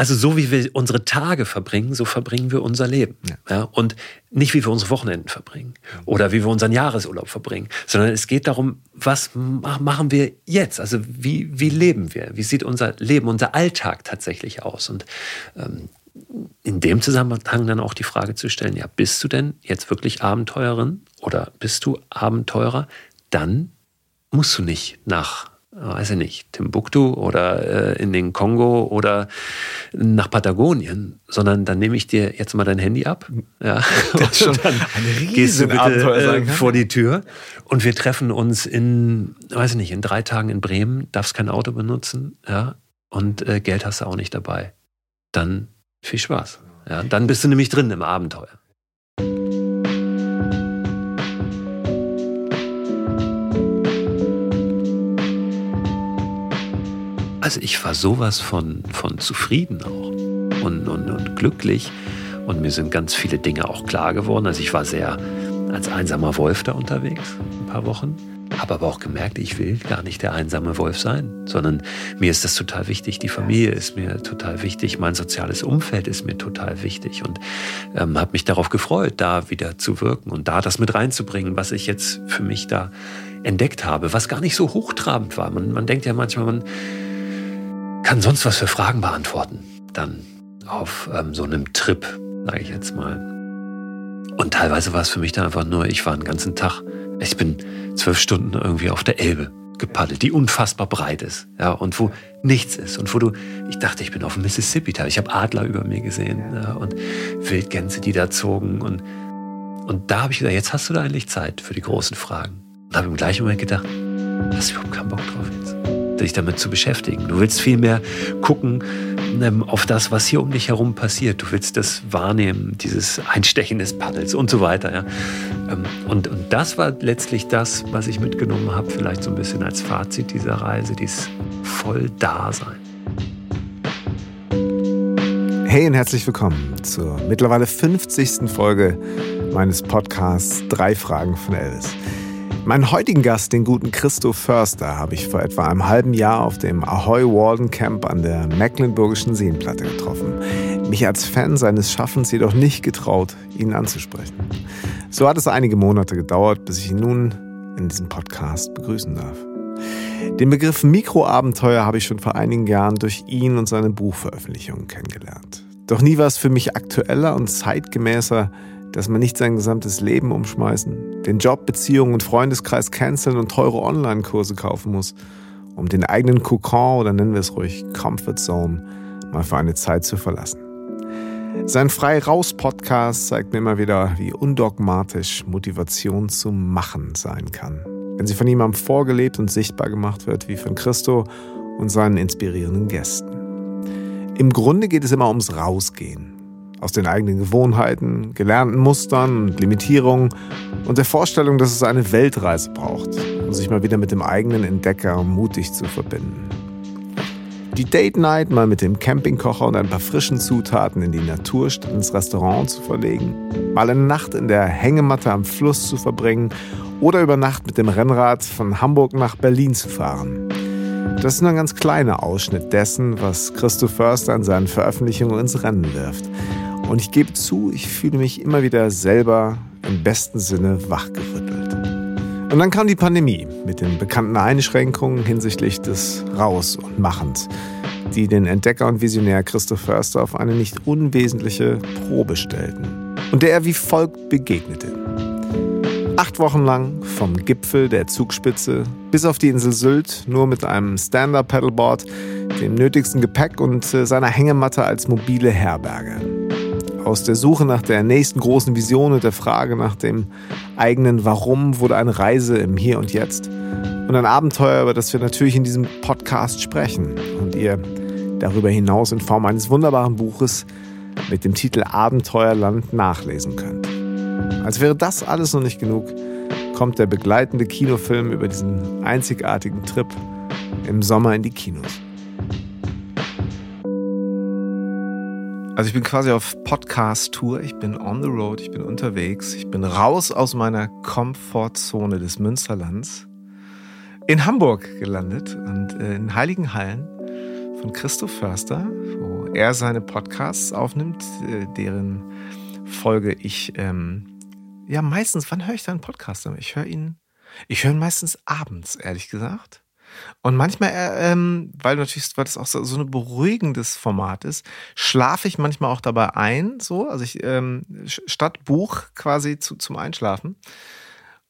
Also so wie wir unsere Tage verbringen, so verbringen wir unser Leben. Ja. ja. und nicht wie wir unsere Wochenenden verbringen oder wie wir unseren Jahresurlaub verbringen, sondern es geht darum, was machen wir jetzt? Also wie, wie leben wir? Wie sieht unser Leben, unser Alltag tatsächlich aus? Und ähm, in dem Zusammenhang dann auch die Frage zu stellen, ja, bist du denn jetzt wirklich Abenteurerin oder bist du Abenteurer? Dann musst du nicht nach, weiß ich nicht, Timbuktu oder äh, in den Kongo oder nach Patagonien, sondern dann nehme ich dir jetzt mal dein Handy ab. Ja, das schon dann eine gehst du bitte äh, vor die Tür und wir treffen uns in, weiß ich nicht, in drei Tagen in Bremen, darfst kein Auto benutzen, ja, und äh, Geld hast du auch nicht dabei. Dann viel Spaß. Ja, dann bist du nämlich drin im Abenteuer. Also ich war sowas von, von zufrieden auch und, und, und glücklich. Und mir sind ganz viele Dinge auch klar geworden. Also ich war sehr als einsamer Wolf da unterwegs, ein paar Wochen. Habe aber auch gemerkt, ich will gar nicht der einsame Wolf sein, sondern mir ist das total wichtig. Die Familie ist mir total wichtig, mein soziales Umfeld ist mir total wichtig und ähm, habe mich darauf gefreut, da wieder zu wirken und da das mit reinzubringen, was ich jetzt für mich da entdeckt habe, was gar nicht so hochtrabend war. Man, man denkt ja manchmal, man kann sonst was für Fragen beantworten, dann auf ähm, so einem Trip, sage ich jetzt mal. Und teilweise war es für mich dann einfach nur, ich war einen ganzen Tag ich bin zwölf Stunden irgendwie auf der Elbe gepaddelt, die unfassbar breit ist, ja, und wo nichts ist und wo du, ich dachte, ich bin auf dem Mississippi, ich habe Adler über mir gesehen ja, und Wildgänse, die da zogen und und da habe ich gedacht, jetzt hast du da eigentlich Zeit für die großen Fragen. Und habe im gleichen Moment gedacht, hast du überhaupt keinen Bock drauf jetzt? Dich damit zu beschäftigen. Du willst vielmehr gucken ähm, auf das, was hier um dich herum passiert. Du willst das wahrnehmen, dieses Einstechen des Paddels und so weiter. Ja. Ähm, und, und das war letztlich das, was ich mitgenommen habe, vielleicht so ein bisschen als Fazit dieser Reise, dieses Volldasein. Hey und herzlich willkommen zur mittlerweile 50. Folge meines Podcasts Drei Fragen von Elvis. Meinen heutigen Gast, den guten Christoph Förster, habe ich vor etwa einem halben Jahr auf dem Ahoy Walden Camp an der Mecklenburgischen Seenplatte getroffen. Mich als Fan seines Schaffens jedoch nicht getraut, ihn anzusprechen. So hat es einige Monate gedauert, bis ich ihn nun in diesem Podcast begrüßen darf. Den Begriff Mikroabenteuer habe ich schon vor einigen Jahren durch ihn und seine Buchveröffentlichungen kennengelernt. Doch nie war es für mich aktueller und zeitgemäßer, dass man nicht sein gesamtes Leben umschmeißen, den Job, Beziehungen und Freundeskreis canceln und teure Online-Kurse kaufen muss, um den eigenen Kokon oder nennen wir es ruhig Comfort Zone mal für eine Zeit zu verlassen. Sein Frei Raus Podcast zeigt mir immer wieder, wie undogmatisch Motivation zu machen sein kann. Wenn sie von jemandem vorgelebt und sichtbar gemacht wird, wie von Christo und seinen inspirierenden Gästen. Im Grunde geht es immer ums Rausgehen, aus den eigenen Gewohnheiten, gelernten Mustern und Limitierungen und der Vorstellung, dass es eine Weltreise braucht, um sich mal wieder mit dem eigenen Entdecker mutig zu verbinden. Die Date Night mal mit dem Campingkocher und ein paar frischen Zutaten in die Natur statt ins Restaurant zu verlegen, mal eine Nacht in der Hängematte am Fluss zu verbringen oder über Nacht mit dem Rennrad von Hamburg nach Berlin zu fahren. Das ist nur ein ganz kleiner Ausschnitt dessen, was Christoph Förster an seinen Veröffentlichungen ins Rennen wirft. Und ich gebe zu, ich fühle mich immer wieder selber im besten Sinne wachgerüttelt. Und dann kam die Pandemie mit den bekannten Einschränkungen hinsichtlich des Raus- und Machens, die den Entdecker und Visionär Christoph Förster auf eine nicht unwesentliche Probe stellten und der er wie folgt begegnete. Acht Wochen lang vom Gipfel der Zugspitze bis auf die Insel Sylt nur mit einem Stand-Up-Paddleboard, dem nötigsten Gepäck und äh, seiner Hängematte als mobile Herberge aus der Suche nach der nächsten großen Vision und der Frage nach dem eigenen Warum wurde eine Reise im Hier und Jetzt und ein Abenteuer, über das wir natürlich in diesem Podcast sprechen und ihr darüber hinaus in Form eines wunderbaren Buches mit dem Titel Abenteuerland nachlesen könnt. Als wäre das alles noch nicht genug, kommt der begleitende Kinofilm über diesen einzigartigen Trip im Sommer in die Kinos. Also ich bin quasi auf Podcast-Tour, ich bin on the road, ich bin unterwegs, ich bin raus aus meiner Komfortzone des Münsterlands, in Hamburg gelandet und äh, in Heiligenhallen von Christoph Förster, wo er seine Podcasts aufnimmt, äh, deren Folge ich, ähm, ja, meistens, wann höre ich deinen Podcast? Ich höre ihn, ich höre ihn meistens abends, ehrlich gesagt. Und manchmal, äh, ähm, weil natürlich, weil das auch so, so ein beruhigendes Format ist, schlafe ich manchmal auch dabei ein, so, also ich ähm, statt Buch quasi zu, zum Einschlafen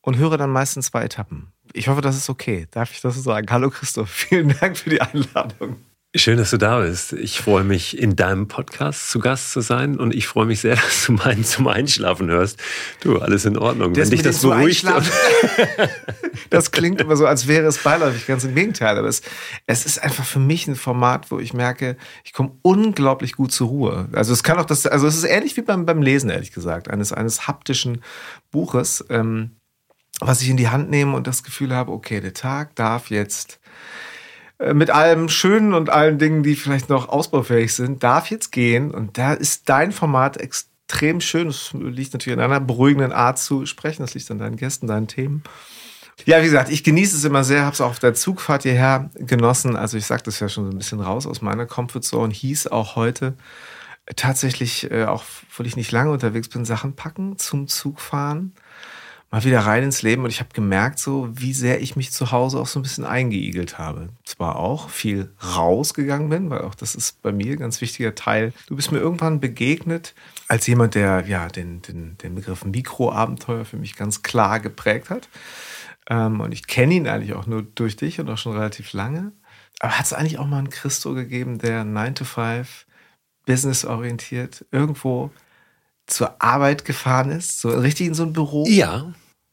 und höre dann meistens zwei Etappen. Ich hoffe, das ist okay. Darf ich das so sagen? Hallo Christoph, vielen Dank für die Einladung. Schön, dass du da bist. Ich freue mich, in deinem Podcast zu Gast zu sein und ich freue mich sehr, dass du meinen zum Einschlafen hörst. Du, alles in Ordnung. Das Wenn dich das beruhigt. das klingt immer so, als wäre es beiläufig. Ganz im Gegenteil. Aber es, es ist einfach für mich ein Format, wo ich merke, ich komme unglaublich gut zur Ruhe. Also es kann auch das, also es ist ähnlich wie beim, beim Lesen, ehrlich gesagt, eines, eines haptischen Buches, ähm, was ich in die Hand nehme und das Gefühl habe, okay, der Tag darf jetzt mit allem Schönen und allen Dingen, die vielleicht noch ausbaufähig sind, darf jetzt gehen. Und da ist dein Format extrem schön. Es liegt natürlich an einer beruhigenden Art zu sprechen. Das liegt an deinen Gästen, deinen Themen. Ja, wie gesagt, ich genieße es immer sehr, habe es auch auf der Zugfahrt hierher genossen. Also ich sage das ja schon so ein bisschen raus aus meiner Comfortzone. Hieß auch heute tatsächlich, äh, auch weil ich nicht lange unterwegs bin, Sachen packen zum Zugfahren mal wieder rein ins Leben und ich habe gemerkt, so wie sehr ich mich zu Hause auch so ein bisschen eingeigelt habe. Zwar auch viel rausgegangen bin, weil auch das ist bei mir ein ganz wichtiger Teil. Du bist mir irgendwann begegnet als jemand, der ja den, den, den Begriff Mikroabenteuer für mich ganz klar geprägt hat. Ähm, und ich kenne ihn eigentlich auch nur durch dich und auch schon relativ lange. Aber hat es eigentlich auch mal einen Christo gegeben, der 9 to 5 businessorientiert irgendwo zur Arbeit gefahren ist? So richtig in so ein Büro? Ja,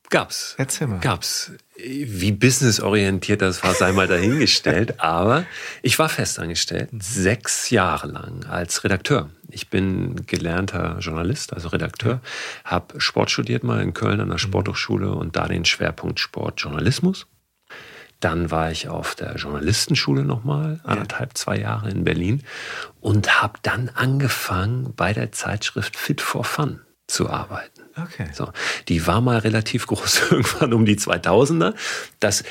Gab's. Erzähl mal. Gab's. Wie businessorientiert das war, sei mal dahingestellt. aber ich war festangestellt, sechs Jahre lang als Redakteur. Ich bin gelernter Journalist, also Redakteur, habe Sport studiert mal in Köln an der Sporthochschule und da den Schwerpunkt Sportjournalismus. Dann war ich auf der Journalistenschule nochmal, anderthalb, zwei Jahre in Berlin und habe dann angefangen bei der Zeitschrift Fit for Fun zu arbeiten. Okay. So, die war mal relativ groß, irgendwann um die 2000er. Das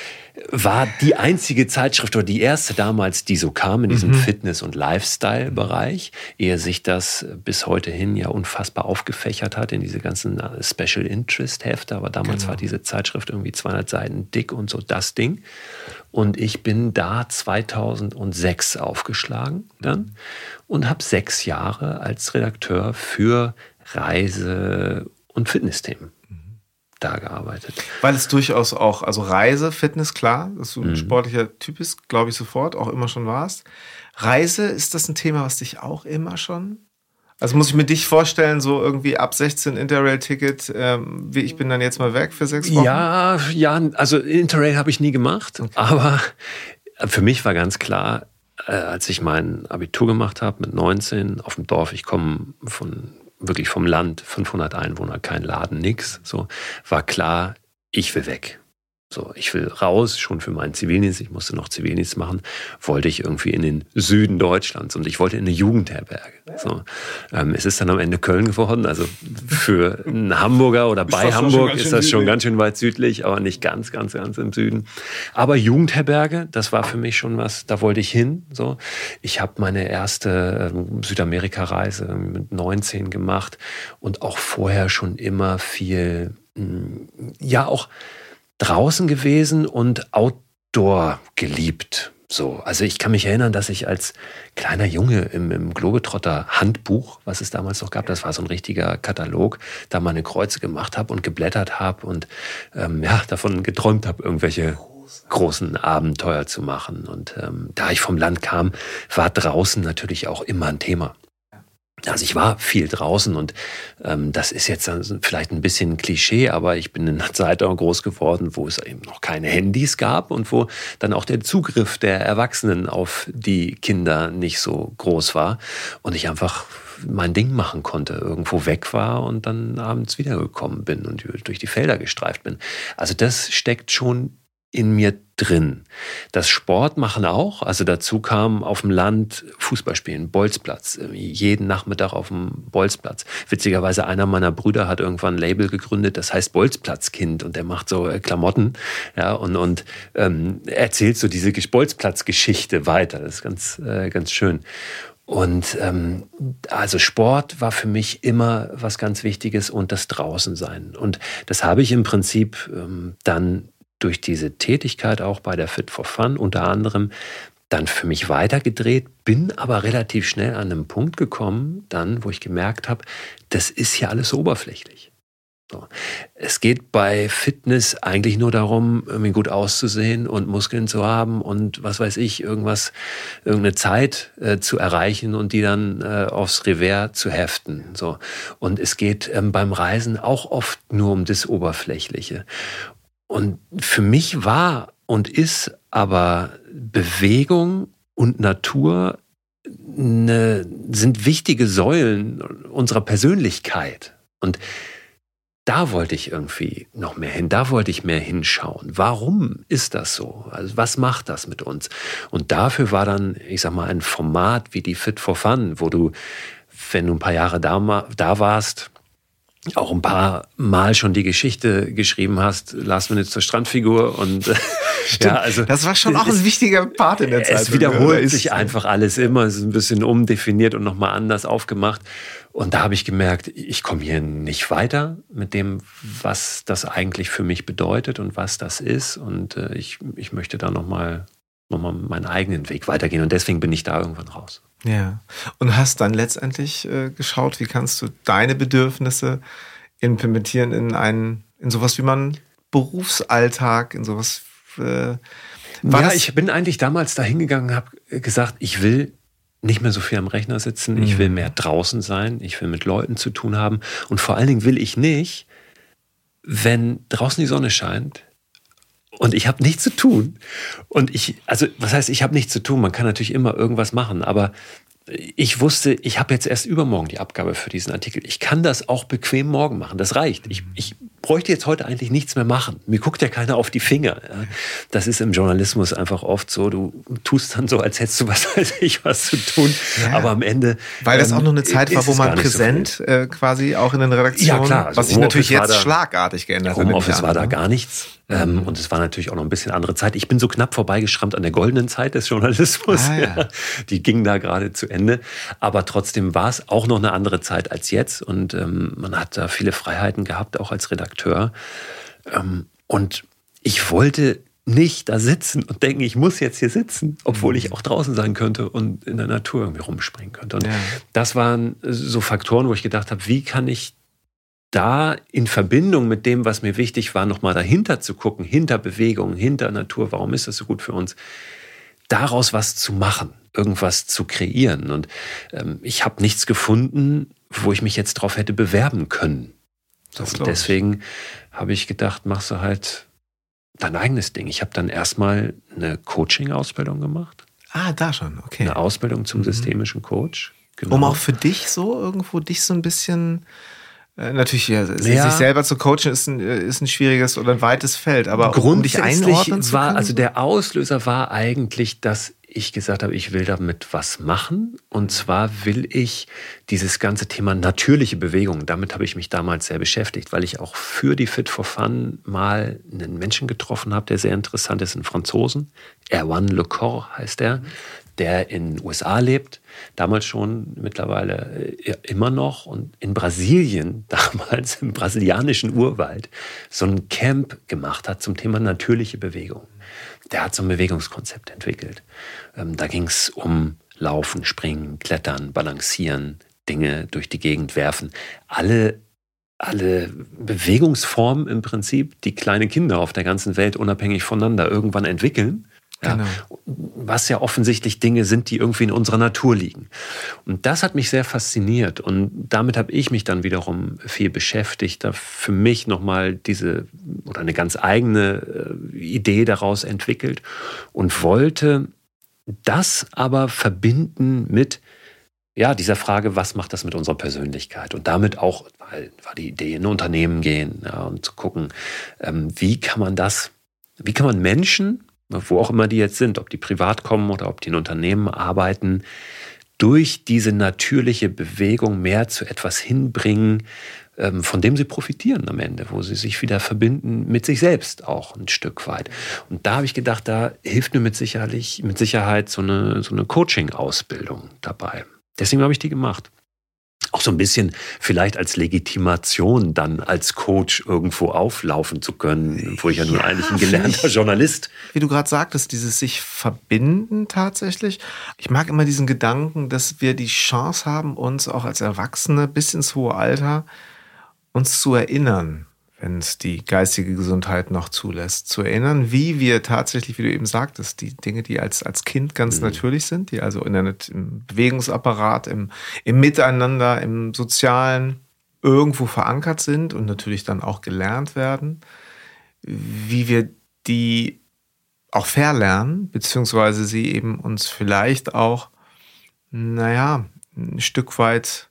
war die einzige Zeitschrift oder die erste damals, die so kam in diesem mhm. Fitness- und Lifestyle-Bereich, ehe sich das bis heute hin ja unfassbar aufgefächert hat in diese ganzen äh, Special Interest-Hefte. Aber damals genau. war diese Zeitschrift irgendwie 200 Seiten dick und so das Ding. Und ich bin da 2006 aufgeschlagen dann und habe sechs Jahre als Redakteur für Reise- und Fitnessthemen da gearbeitet. Weil es durchaus auch, also Reise, Fitness, klar, dass du ein mhm. sportlicher Typ bist, glaube ich sofort, auch immer schon warst. Reise, ist das ein Thema, was dich auch immer schon? Also muss ich mir dich vorstellen, so irgendwie ab 16 Interrail-Ticket, ähm, wie ich bin dann jetzt mal weg für sechs Wochen? Ja, ja, also Interrail habe ich nie gemacht, okay. aber für mich war ganz klar, äh, als ich mein Abitur gemacht habe mit 19 auf dem Dorf, ich komme von wirklich vom Land, 500 Einwohner, kein Laden, nix. So war klar, ich will weg. So, ich will raus, schon für meinen Zivildienst, ich musste noch Zivildienst machen, wollte ich irgendwie in den Süden Deutschlands und ich wollte in eine Jugendherberge. So, ähm, es ist dann am Ende Köln geworden, also für einen Hamburger oder bei Hamburg ist das schon ganz schön weit südlich, aber nicht ganz, ganz, ganz im Süden. Aber Jugendherberge, das war für mich schon was, da wollte ich hin. So, ich habe meine erste ähm, Südamerika-Reise mit 19 gemacht und auch vorher schon immer viel, mm, ja auch draußen gewesen und Outdoor geliebt. So, also ich kann mich erinnern, dass ich als kleiner Junge im, im Globetrotter Handbuch, was es damals noch gab, das war so ein richtiger Katalog, da meine Kreuze gemacht habe und geblättert habe und ähm, ja, davon geträumt habe, irgendwelche großen Abenteuer zu machen. Und ähm, da ich vom Land kam, war draußen natürlich auch immer ein Thema. Also ich war viel draußen und ähm, das ist jetzt vielleicht ein bisschen Klischee, aber ich bin in einer Zeit auch groß geworden, wo es eben noch keine Handys gab und wo dann auch der Zugriff der Erwachsenen auf die Kinder nicht so groß war und ich einfach mein Ding machen konnte, irgendwo weg war und dann abends wiedergekommen bin und durch die Felder gestreift bin. Also das steckt schon in mir drin. Das Sport machen auch. Also dazu kam auf dem Land Fußball spielen, Bolzplatz. Jeden Nachmittag auf dem Bolzplatz. Witzigerweise einer meiner Brüder hat irgendwann ein Label gegründet, das heißt Bolzplatzkind und der macht so äh, Klamotten ja, und, und ähm, erzählt so diese Bolzplatzgeschichte weiter. Das ist ganz, äh, ganz schön. Und ähm, also Sport war für mich immer was ganz Wichtiges und das Draußensein. Und das habe ich im Prinzip ähm, dann durch diese Tätigkeit auch bei der Fit for Fun unter anderem dann für mich weitergedreht, bin aber relativ schnell an einen Punkt gekommen, dann, wo ich gemerkt habe, das ist ja alles oberflächlich. So. Es geht bei Fitness eigentlich nur darum, irgendwie gut auszusehen und Muskeln zu haben und was weiß ich, irgendwas, irgendeine Zeit äh, zu erreichen und die dann äh, aufs Revers zu heften. So. Und es geht ähm, beim Reisen auch oft nur um das Oberflächliche. Und für mich war und ist aber Bewegung und Natur eine, sind wichtige Säulen unserer Persönlichkeit. Und da wollte ich irgendwie noch mehr hin, da wollte ich mehr hinschauen. Warum ist das so? Also was macht das mit uns? Und dafür war dann, ich sag mal, ein Format wie die Fit for Fun, wo du, wenn du ein paar Jahre da, da warst, auch ein paar Mal schon die Geschichte geschrieben hast, Last Minute zur Strandfigur und ja, also das war schon auch ein wichtiger Part in der Zeit. Es wiederholt sich einfach alles immer, es ist ein bisschen umdefiniert und nochmal anders aufgemacht und da habe ich gemerkt, ich komme hier nicht weiter mit dem, was das eigentlich für mich bedeutet und was das ist. Und äh, ich, ich möchte da nochmal noch mal meinen eigenen Weg weitergehen. Und deswegen bin ich da irgendwann raus. Ja. Und hast dann letztendlich äh, geschaut, wie kannst du deine Bedürfnisse implementieren in einen, in sowas wie man Berufsalltag, in sowas. Äh, ja, ich bin eigentlich damals da hingegangen und habe gesagt, ich will nicht mehr so viel am Rechner sitzen, ich will mhm. mehr draußen sein, ich will mit Leuten zu tun haben und vor allen Dingen will ich nicht, wenn draußen die Sonne scheint und ich habe nichts zu tun und ich, also was heißt, ich habe nichts zu tun, man kann natürlich immer irgendwas machen, aber ich wusste, ich habe jetzt erst übermorgen die Abgabe für diesen Artikel. Ich kann das auch bequem morgen machen. Das reicht. Ich, ich bräuchte jetzt heute eigentlich nichts mehr machen. Mir guckt ja keiner auf die Finger. Das ist im Journalismus einfach oft so. Du tust dann so, als hättest du was weiß ich was zu tun. Ja. Aber am Ende. Weil das auch noch eine ähm, Zeit war, wo man präsent so äh, quasi auch in den Redaktionen. Ja, klar. Also was sich natürlich jetzt schlagartig geändert hat. Homeoffice war da gar nichts. Ähm, und es war natürlich auch noch ein bisschen andere Zeit. Ich bin so knapp vorbeigeschrammt an der goldenen Zeit des Journalismus. Ah, ja. Die ging da gerade zu Ende. Aber trotzdem war es auch noch eine andere Zeit als jetzt. Und ähm, man hat da viele Freiheiten gehabt, auch als Redakteur. Ähm, und ich wollte nicht da sitzen und denken, ich muss jetzt hier sitzen, obwohl ich mhm. auch draußen sein könnte und in der Natur irgendwie rumspringen könnte. Und ja. das waren so Faktoren, wo ich gedacht habe, wie kann ich da in Verbindung mit dem, was mir wichtig war, nochmal dahinter zu gucken, hinter Bewegung, hinter Natur, warum ist das so gut für uns, daraus was zu machen, irgendwas zu kreieren. Und ähm, ich habe nichts gefunden, wo ich mich jetzt drauf hätte bewerben können. Und deswegen habe ich gedacht, machst du halt dein eigenes Ding. Ich habe dann erstmal eine Coaching-Ausbildung gemacht. Ah, da schon, okay. Eine Ausbildung zum mhm. systemischen Coach. Genau. Um auch für dich so irgendwo dich so ein bisschen natürlich, ja, ja, sich selber zu coachen ist ein, äh, ist ein schwieriges oder ein weites Feld, aber grundsätzlich um war, also der Auslöser war eigentlich, dass ich gesagt habe, ich will damit was machen. Und zwar will ich dieses ganze Thema natürliche Bewegung, damit habe ich mich damals sehr beschäftigt, weil ich auch für die Fit for Fun mal einen Menschen getroffen habe, der sehr interessant ist, einen Franzosen. Erwan Le Corps heißt er der in den USA lebt, damals schon, mittlerweile äh, immer noch und in Brasilien, damals im brasilianischen Urwald, so ein Camp gemacht hat zum Thema natürliche Bewegung. Der hat so ein Bewegungskonzept entwickelt. Ähm, da ging es um Laufen, Springen, Klettern, Balancieren, Dinge durch die Gegend werfen. Alle alle Bewegungsformen im Prinzip, die kleine Kinder auf der ganzen Welt unabhängig voneinander irgendwann entwickeln ja, genau. Was ja offensichtlich Dinge sind, die irgendwie in unserer Natur liegen. Und das hat mich sehr fasziniert und damit habe ich mich dann wiederum viel beschäftigt, da für mich nochmal diese oder eine ganz eigene äh, Idee daraus entwickelt und wollte das aber verbinden mit ja, dieser Frage, was macht das mit unserer Persönlichkeit? Und damit auch, weil war die Idee, in ein Unternehmen gehen ja, und zu gucken, ähm, wie kann man das, wie kann man Menschen wo auch immer die jetzt sind, ob die privat kommen oder ob die in Unternehmen arbeiten, durch diese natürliche Bewegung mehr zu etwas hinbringen, ähm, von dem sie profitieren am Ende, wo sie sich wieder verbinden mit sich selbst auch ein Stück weit. Und da habe ich gedacht, da hilft mir mit, sicherlich, mit Sicherheit so eine, so eine Coaching-Ausbildung dabei. Deswegen habe ich die gemacht auch so ein bisschen vielleicht als Legitimation dann als Coach irgendwo auflaufen zu können, wo ich ja, ja nun eigentlich ein gelernter Journalist. Wie du gerade sagtest, dieses sich verbinden tatsächlich. Ich mag immer diesen Gedanken, dass wir die Chance haben, uns auch als Erwachsene bis ins hohe Alter uns zu erinnern wenn es die geistige Gesundheit noch zulässt, zu erinnern, wie wir tatsächlich, wie du eben sagtest, die Dinge, die als, als Kind ganz mhm. natürlich sind, die also in der, im Bewegungsapparat, im, im Miteinander, im Sozialen irgendwo verankert sind und natürlich dann auch gelernt werden, wie wir die auch verlernen, beziehungsweise sie eben uns vielleicht auch, naja, ein Stück weit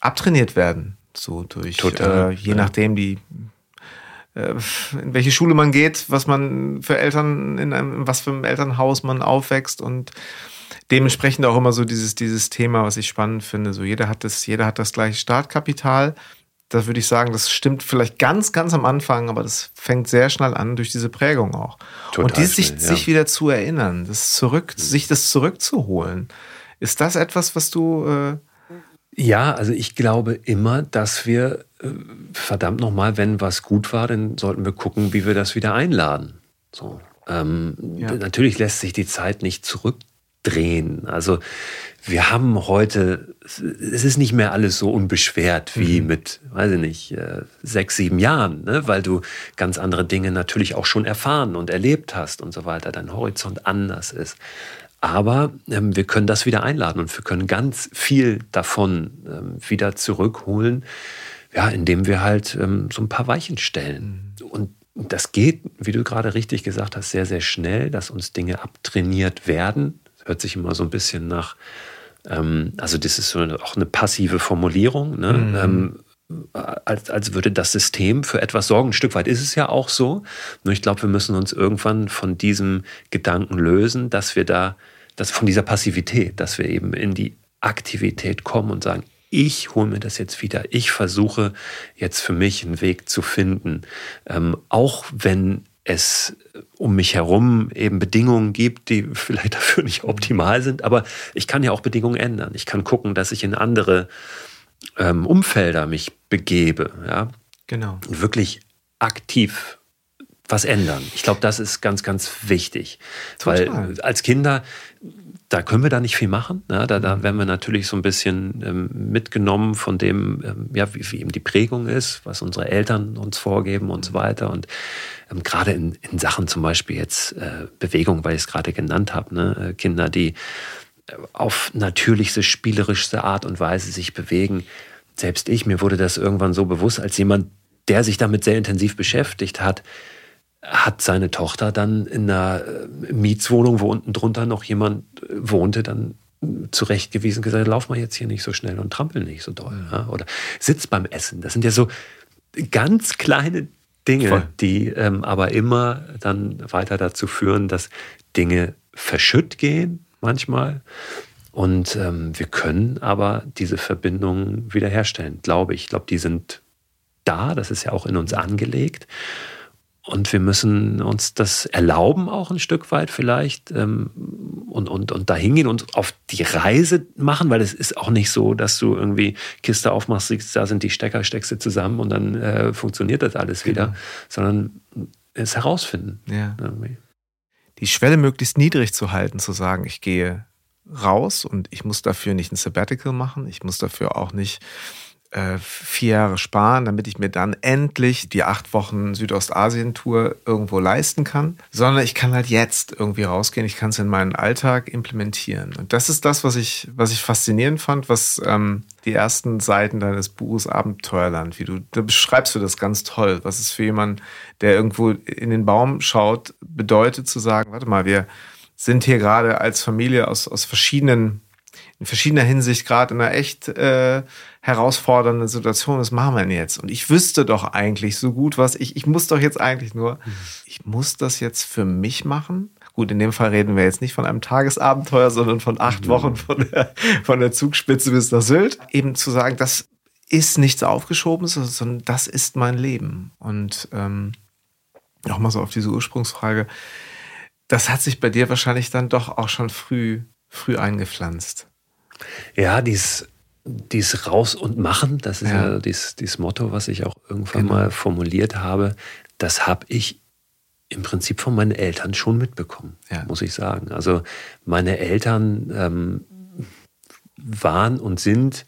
abtrainiert werden so durch, Total, äh, je ja. nachdem, die, äh, in welche Schule man geht, was man für Eltern, in einem, was für einem Elternhaus man aufwächst und dementsprechend auch immer so dieses, dieses Thema, was ich spannend finde. So jeder hat das, jeder hat das gleiche Startkapital. Da würde ich sagen, das stimmt vielleicht ganz, ganz am Anfang, aber das fängt sehr schnell an durch diese Prägung auch. Total und die sich, schnell, ja. sich wieder zu erinnern, das zurück, mhm. sich das zurückzuholen. Ist das etwas, was du äh, ja, also ich glaube immer, dass wir, äh, verdammt nochmal, wenn was gut war, dann sollten wir gucken, wie wir das wieder einladen. So. Ähm, ja. Natürlich lässt sich die Zeit nicht zurückdrehen. Also wir haben heute, es ist nicht mehr alles so unbeschwert wie mhm. mit, weiß ich nicht, äh, sechs, sieben Jahren, ne? weil du ganz andere Dinge natürlich auch schon erfahren und erlebt hast und so weiter, dein Horizont anders ist. Aber ähm, wir können das wieder einladen und wir können ganz viel davon ähm, wieder zurückholen, ja, indem wir halt ähm, so ein paar Weichen stellen. Mhm. Und das geht, wie du gerade richtig gesagt hast, sehr, sehr schnell, dass uns Dinge abtrainiert werden. Das hört sich immer so ein bisschen nach, ähm, also das ist so auch eine passive Formulierung, ne? Mhm ähm, als, als würde das System für etwas sorgen. Ein Stück weit ist es ja auch so. Nur ich glaube, wir müssen uns irgendwann von diesem Gedanken lösen, dass wir da dass von dieser Passivität, dass wir eben in die Aktivität kommen und sagen, ich hole mir das jetzt wieder. Ich versuche jetzt für mich einen Weg zu finden. Ähm, auch wenn es um mich herum eben Bedingungen gibt, die vielleicht dafür nicht optimal sind, aber ich kann ja auch Bedingungen ändern. Ich kann gucken, dass ich in andere ähm, Umfelder mich begebe. Ja? Genau. Und wirklich aktiv was ändern. Ich glaube, das ist ganz, ganz wichtig. Total. Weil als Kinder, da können wir da nicht viel machen. Ja, da, da werden wir natürlich so ein bisschen ähm, mitgenommen von dem, ähm, ja, wie, wie, eben die Prägung ist, was unsere Eltern uns vorgeben und so weiter. Und ähm, gerade in, in Sachen zum Beispiel jetzt äh, Bewegung, weil ich es gerade genannt habe, ne? Äh, Kinder, die äh, auf natürlichste, spielerischste Art und Weise sich bewegen. Selbst ich, mir wurde das irgendwann so bewusst, als jemand, der sich damit sehr intensiv beschäftigt hat, hat seine Tochter dann in einer äh, Mietswohnung, wo unten drunter noch jemand äh, wohnte, dann zurechtgewiesen gesagt, lauf mal jetzt hier nicht so schnell und trampel nicht so doll. Ja? Oder sitz beim Essen. Das sind ja so ganz kleine Dinge, Voll. die ähm, aber immer dann weiter dazu führen, dass Dinge verschütt gehen manchmal. Und ähm, wir können aber diese Verbindungen wiederherstellen, glaube ich. Ich glaube, die sind da, das ist ja auch in uns angelegt. Und wir müssen uns das erlauben, auch ein Stück weit vielleicht, ähm, und, und, und da hingehen und auf die Reise machen, weil es ist auch nicht so, dass du irgendwie Kiste aufmachst, siehst, da sind die Stecker, steckst du zusammen und dann äh, funktioniert das alles wieder, genau. sondern es herausfinden. Ja. Irgendwie. Die Schwelle möglichst niedrig zu halten, zu sagen, ich gehe raus und ich muss dafür nicht ein Sabbatical machen, ich muss dafür auch nicht äh, vier Jahre sparen, damit ich mir dann endlich die acht Wochen Südostasien-Tour irgendwo leisten kann, sondern ich kann halt jetzt irgendwie rausgehen, ich kann es in meinen Alltag implementieren. Und das ist das, was ich, was ich faszinierend fand, was ähm, die ersten Seiten deines Buches Abenteuerland, wie du, da beschreibst du das ganz toll, was es für jemanden, der irgendwo in den Baum schaut, bedeutet zu sagen, warte mal, wir sind hier gerade als Familie aus, aus verschiedenen in verschiedener Hinsicht gerade in einer echt äh, herausfordernden Situation. Was machen wir denn jetzt? Und ich wüsste doch eigentlich so gut, was ich, ich muss doch jetzt eigentlich nur, mhm. ich muss das jetzt für mich machen. Gut, in dem Fall reden wir jetzt nicht von einem Tagesabenteuer, sondern von acht mhm. Wochen von der, von der Zugspitze bis nach Sylt. Eben zu sagen, das ist nichts Aufgeschobenes, sondern das ist mein Leben. Und ähm, nochmal so auf diese Ursprungsfrage. Das hat sich bei dir wahrscheinlich dann doch auch schon früh, früh eingepflanzt. Ja, dies, dies raus und machen, das ist ja, ja dieses, dieses Motto, was ich auch irgendwann genau. mal formuliert habe, das habe ich im Prinzip von meinen Eltern schon mitbekommen, ja. muss ich sagen. Also meine Eltern ähm, waren und sind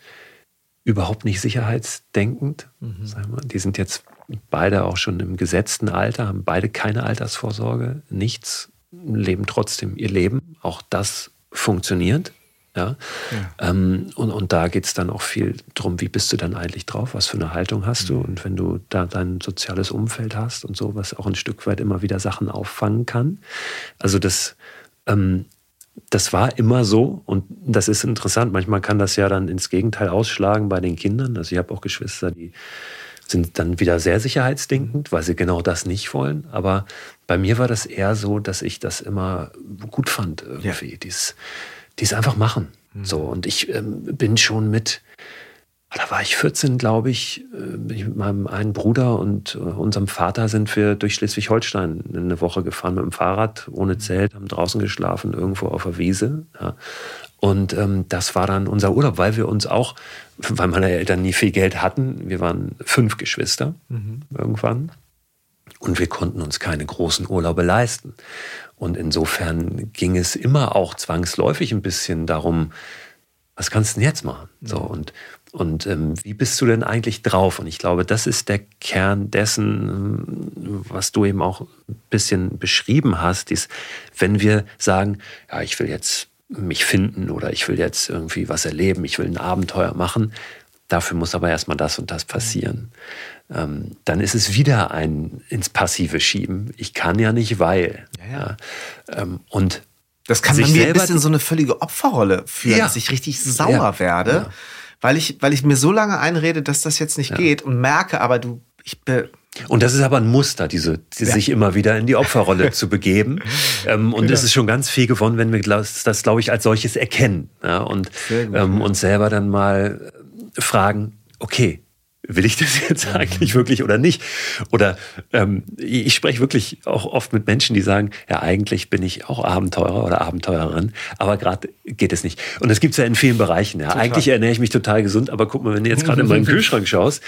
überhaupt nicht sicherheitsdenkend. Mhm. Die sind jetzt beide auch schon im gesetzten Alter, haben beide keine Altersvorsorge, nichts, leben trotzdem ihr Leben. Auch das funktioniert. Ja? ja. Ähm, und, und da geht es dann auch viel darum, wie bist du dann eigentlich drauf, was für eine Haltung hast mhm. du und wenn du da dein soziales Umfeld hast und so, was auch ein Stück weit immer wieder Sachen auffangen kann. Also das, ähm, das war immer so und das ist interessant. Manchmal kann das ja dann ins Gegenteil ausschlagen bei den Kindern. Also ich habe auch Geschwister, die sind dann wieder sehr sicherheitsdenkend, weil sie genau das nicht wollen. Aber bei mir war das eher so, dass ich das immer gut fand irgendwie. Ja. Dies, dies einfach machen. Mhm. So und ich ähm, bin schon mit da war ich 14, glaube ich, äh, bin ich mit meinem einen Bruder und äh, unserem Vater sind wir durch Schleswig-Holstein eine Woche gefahren mit dem Fahrrad, ohne Zelt, haben draußen geschlafen, irgendwo auf der Wiese. Ja. Und ähm, das war dann unser Urlaub, weil wir uns auch, weil meine Eltern nie viel Geld hatten, wir waren fünf Geschwister mhm. irgendwann. Und wir konnten uns keine großen Urlaube leisten. Und insofern ging es immer auch zwangsläufig ein bisschen darum, was kannst du denn jetzt machen? So, mhm. und und ähm, wie bist du denn eigentlich drauf? Und ich glaube, das ist der Kern dessen, ähm, was du eben auch ein bisschen beschrieben hast, ist, wenn wir sagen, ja, ich will jetzt mich finden oder ich will jetzt irgendwie was erleben, ich will ein Abenteuer machen, dafür muss aber erstmal das und das passieren. Ähm, dann ist es wieder ein ins Passive schieben. Ich kann ja nicht, weil. Ja, ja. Ja, ähm, und das kann bei mir ein bisschen so eine völlige Opferrolle führen, dass ich richtig sauer werde weil ich, weil ich mir so lange einrede, dass das jetzt nicht ja. geht und merke, aber du, ich bin. Und das ist aber ein Muster, diese, die ja. sich immer wieder in die Opferrolle zu begeben. Ähm, und genau. es ist schon ganz viel gewonnen, wenn wir das, das glaube ich, als solches erkennen ja, und ähm, uns selber dann mal fragen, okay, will ich das jetzt mhm. eigentlich wirklich oder nicht? Oder ähm, ich spreche wirklich auch oft mit Menschen, die sagen, ja, eigentlich bin ich auch Abenteurer oder Abenteurerin, aber gerade geht es nicht. Und das gibt es ja in vielen Bereichen. Ja. Eigentlich ernähre ich mich total gesund, aber guck mal, wenn du jetzt gerade in meinen Kühlschrank schaust,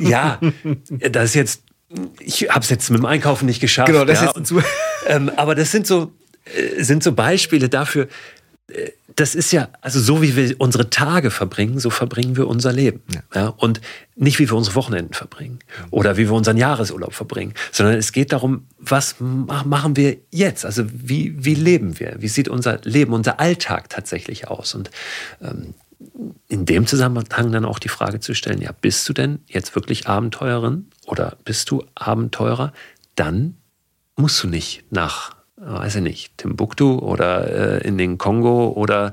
ja, das ist jetzt, ich habe es jetzt mit dem Einkaufen nicht geschafft. Genau, das ja, ist und, ähm, aber das sind so, äh, sind so Beispiele dafür, äh, das ist ja, also so wie wir unsere Tage verbringen, so verbringen wir unser Leben. Ja. ja. und nicht wie wir unsere Wochenenden verbringen oder wie wir unseren Jahresurlaub verbringen, sondern es geht darum, was machen wir jetzt? Also wie, wie leben wir? Wie sieht unser Leben, unser Alltag tatsächlich aus? Und ähm, in dem Zusammenhang dann auch die Frage zu stellen, ja, bist du denn jetzt wirklich Abenteurerin oder bist du Abenteurer? Dann musst du nicht nach weiß ich nicht, Timbuktu oder äh, in den Kongo oder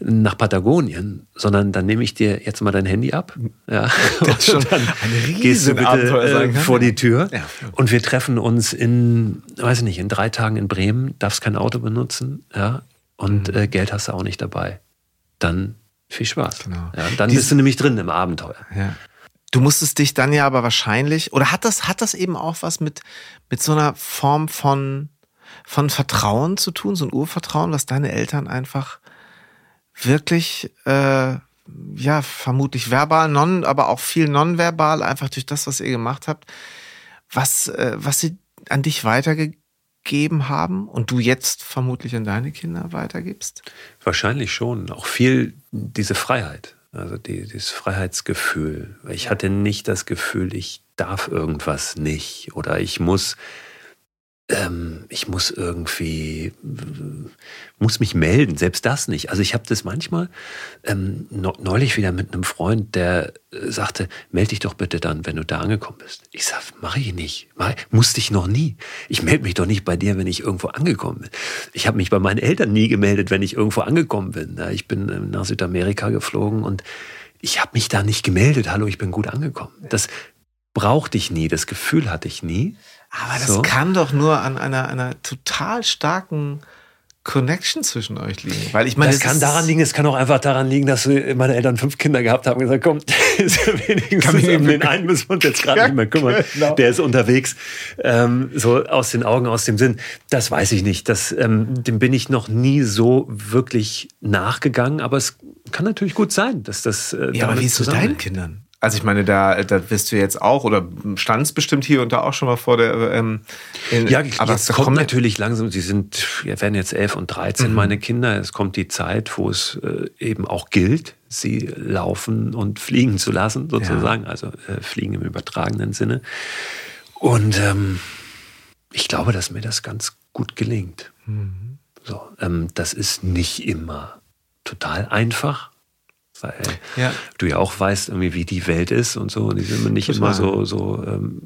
nach Patagonien, sondern dann nehme ich dir jetzt mal dein Handy ab. Ja. Das ist schon dann ein gehst du bitte äh, vor die Tür ja. und wir treffen uns in, weiß ich nicht, in drei Tagen in Bremen, darfst kein Auto benutzen, ja, und mhm. äh, Geld hast du auch nicht dabei. Dann viel Spaß. Genau. Ja, dann Dies, bist du nämlich drin im Abenteuer. Ja. Du musstest dich dann ja aber wahrscheinlich, oder hat das, hat das eben auch was mit, mit so einer Form von von Vertrauen zu tun, so ein Urvertrauen, was deine Eltern einfach wirklich, äh, ja, vermutlich verbal, non, aber auch viel nonverbal, einfach durch das, was ihr gemacht habt, was, äh, was sie an dich weitergegeben haben und du jetzt vermutlich an deine Kinder weitergibst? Wahrscheinlich schon. Auch viel diese Freiheit. Also die, dieses Freiheitsgefühl. Ich hatte nicht das Gefühl, ich darf irgendwas nicht oder ich muss ähm, ich muss irgendwie, muss mich melden, selbst das nicht. Also ich habe das manchmal, ähm, neulich wieder mit einem Freund, der äh, sagte, melde dich doch bitte dann, wenn du da angekommen bist. Ich sag, mache ich nicht, mach, musste ich noch nie. Ich melde mich doch nicht bei dir, wenn ich irgendwo angekommen bin. Ich habe mich bei meinen Eltern nie gemeldet, wenn ich irgendwo angekommen bin. Ich bin ähm, nach Südamerika geflogen und ich habe mich da nicht gemeldet. Hallo, ich bin gut angekommen. Das brauchte ich nie, das Gefühl hatte ich nie. Aber das so. kann doch nur an einer, einer total starken Connection zwischen euch liegen? Weil ich meine, das kann daran liegen, es kann auch einfach daran liegen, dass meine Eltern fünf Kinder gehabt haben und gesagt, komm, wenigstens um den einen müssen wir uns jetzt gerade nicht mehr kümmern. Genau. Der ist unterwegs. Ähm, so aus den Augen, aus dem Sinn. Das weiß ich nicht. Das, ähm, dem bin ich noch nie so wirklich nachgegangen, aber es kann natürlich gut sein, dass das. Äh, ja, aber wie ist es zu deinen Kindern? Also ich meine, da, da wirst du jetzt auch oder standst bestimmt hier und da auch schon mal vor der. Ähm, in, ja, aber es kommt natürlich langsam. Sie sind, wir werden jetzt elf und 13, mhm. meine Kinder. Es kommt die Zeit, wo es äh, eben auch gilt, sie laufen und fliegen zu lassen, sozusagen. Ja. Also äh, fliegen im übertragenen Sinne. Und ähm, ich glaube, dass mir das ganz gut gelingt. Mhm. So, ähm, das ist nicht immer total einfach weil ja. du ja auch weißt, irgendwie, wie die Welt ist und so. Und die sind nicht immer so, so, ähm,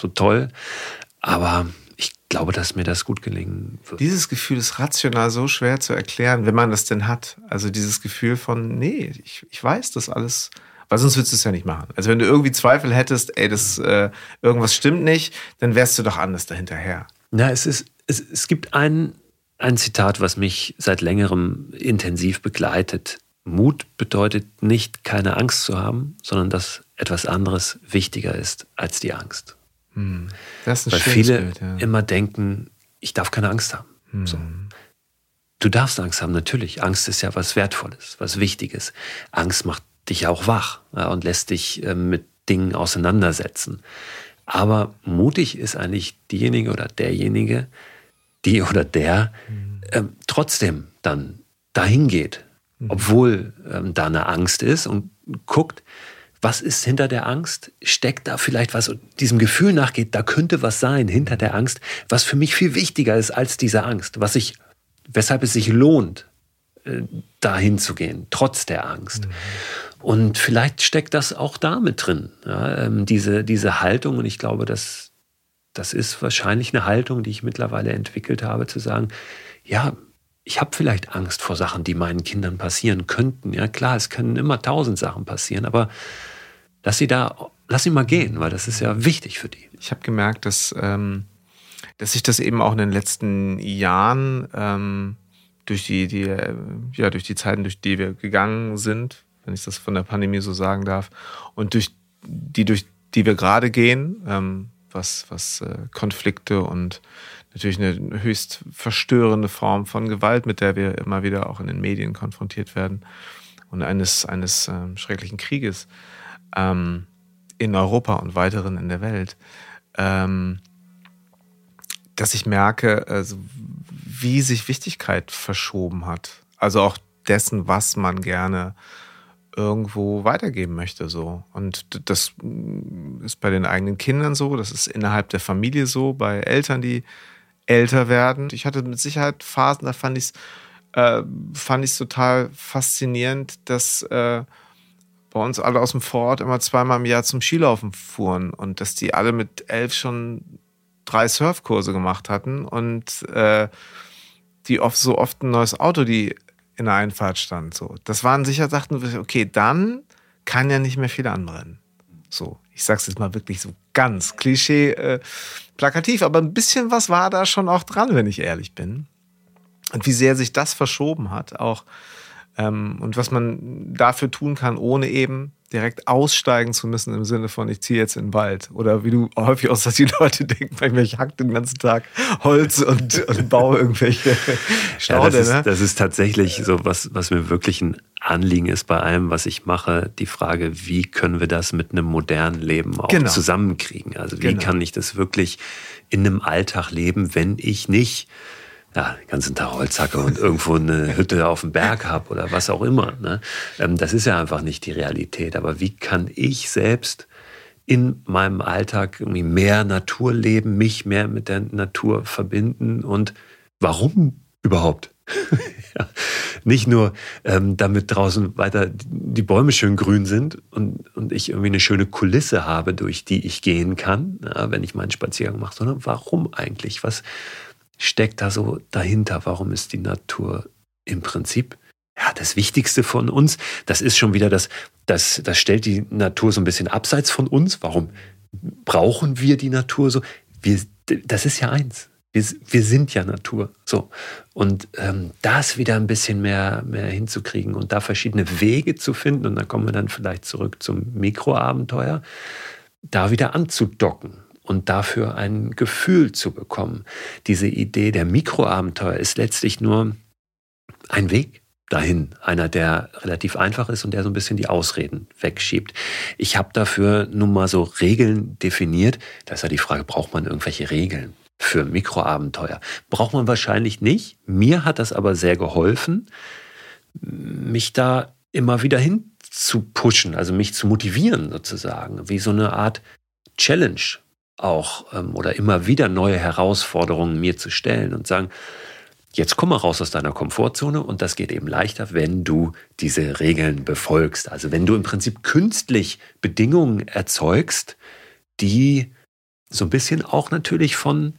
so toll. Aber ich glaube, dass mir das gut gelingen wird. Dieses Gefühl ist rational so schwer zu erklären, wenn man das denn hat. Also dieses Gefühl von, nee, ich, ich weiß das alles. Weil sonst würdest du es ja nicht machen. Also wenn du irgendwie Zweifel hättest, ey, das, äh, irgendwas stimmt nicht, dann wärst du doch anders dahinterher. Na, es ist, es, es gibt ein, ein Zitat, was mich seit längerem intensiv begleitet. Mut bedeutet nicht, keine Angst zu haben, sondern dass etwas anderes wichtiger ist als die Angst. Hm. Das ist ein Weil viele Bild, ja. immer denken, ich darf keine Angst haben. Hm. So. Du darfst Angst haben, natürlich. Angst ist ja was Wertvolles, was Wichtiges. Angst macht dich auch wach ja, und lässt dich äh, mit Dingen auseinandersetzen. Aber mutig ist eigentlich diejenige oder derjenige, die oder der äh, trotzdem dann dahin geht. Obwohl ähm, da eine Angst ist und guckt, was ist hinter der Angst? Steckt da vielleicht was, diesem Gefühl nachgeht, da könnte was sein hinter der Angst, was für mich viel wichtiger ist als diese Angst, was ich, weshalb es sich lohnt, äh, dahin zu gehen, trotz der Angst. Mhm. Und vielleicht steckt das auch damit drin, ja, ähm, diese, diese Haltung. Und ich glaube, das, das ist wahrscheinlich eine Haltung, die ich mittlerweile entwickelt habe, zu sagen, ja, ich habe vielleicht Angst vor Sachen, die meinen Kindern passieren könnten. Ja, klar, es können immer tausend Sachen passieren, aber lass sie da, lass sie mal gehen, weil das ist ja wichtig für die. Ich habe gemerkt, dass, ähm, dass sich das eben auch in den letzten Jahren ähm, durch die, die, äh, ja, durch die Zeiten, durch die wir gegangen sind, wenn ich das von der Pandemie so sagen darf, und durch die, durch die wir gerade gehen, ähm, was, was äh, Konflikte und natürlich eine höchst verstörende Form von Gewalt, mit der wir immer wieder auch in den Medien konfrontiert werden und eines, eines äh, schrecklichen Krieges ähm, in Europa und weiteren in der Welt, ähm, dass ich merke, also, wie sich Wichtigkeit verschoben hat. Also auch dessen, was man gerne irgendwo weitergeben möchte so und das ist bei den eigenen Kindern so das ist innerhalb der Familie so bei Eltern die älter werden. Ich hatte mit Sicherheit Phasen, da fand ich es äh, fand ich total faszinierend, dass äh, bei uns alle aus dem Vorort immer zweimal im Jahr zum Skilaufen fuhren und dass die alle mit elf schon drei Surfkurse gemacht hatten und äh, die oft so oft ein neues Auto, die in der Einfahrt stand. So, das waren sicher dachten, okay, dann kann ja nicht mehr viel anbrennen. So, ich sag's jetzt mal wirklich so ganz Klischee. Äh, plakativ, aber ein bisschen was war da schon auch dran, wenn ich ehrlich bin. Und wie sehr sich das verschoben hat, auch ähm, und was man dafür tun kann, ohne eben direkt aussteigen zu müssen im Sinne von, ich ziehe jetzt in den Wald. Oder wie du häufig auch sagst, die Leute denken, ich hack den ganzen Tag Holz und, und baue irgendwelche Staude. Ja, das, ist, ne? das ist tatsächlich so, was, was mir wirklich ein Anliegen ist bei allem, was ich mache, die Frage, wie können wir das mit einem modernen Leben auch genau. zusammenkriegen? Also wie genau. kann ich das wirklich in einem Alltag leben, wenn ich nicht ja, den ganzen Tag Holzhacke und irgendwo eine Hütte auf dem Berg habe oder was auch immer. Ne? Ähm, das ist ja einfach nicht die Realität. Aber wie kann ich selbst in meinem Alltag irgendwie mehr Natur leben, mich mehr mit der Natur verbinden und warum überhaupt? ja, nicht nur, ähm, damit draußen weiter die Bäume schön grün sind und, und ich irgendwie eine schöne Kulisse habe, durch die ich gehen kann, ja, wenn ich meinen Spaziergang mache, sondern warum eigentlich? Was, steckt da so dahinter? Warum ist die Natur im Prinzip ja, das Wichtigste von uns? Das ist schon wieder das, das, das stellt die Natur so ein bisschen abseits von uns. Warum brauchen wir die Natur so? Wir, das ist ja eins. Wir, wir sind ja Natur. So. Und ähm, das wieder ein bisschen mehr, mehr hinzukriegen und da verschiedene Wege zu finden, und dann kommen wir dann vielleicht zurück zum Mikroabenteuer, da wieder anzudocken und dafür ein Gefühl zu bekommen. Diese Idee der Mikroabenteuer ist letztlich nur ein Weg dahin. Einer, der relativ einfach ist und der so ein bisschen die Ausreden wegschiebt. Ich habe dafür nun mal so Regeln definiert. Da ist ja die Frage, braucht man irgendwelche Regeln? für Mikroabenteuer. Braucht man wahrscheinlich nicht. Mir hat das aber sehr geholfen, mich da immer wieder hin zu pushen, also mich zu motivieren sozusagen, wie so eine Art Challenge auch ähm, oder immer wieder neue Herausforderungen mir zu stellen und sagen, jetzt komm mal raus aus deiner Komfortzone und das geht eben leichter, wenn du diese Regeln befolgst. Also wenn du im Prinzip künstlich Bedingungen erzeugst, die so ein bisschen auch natürlich von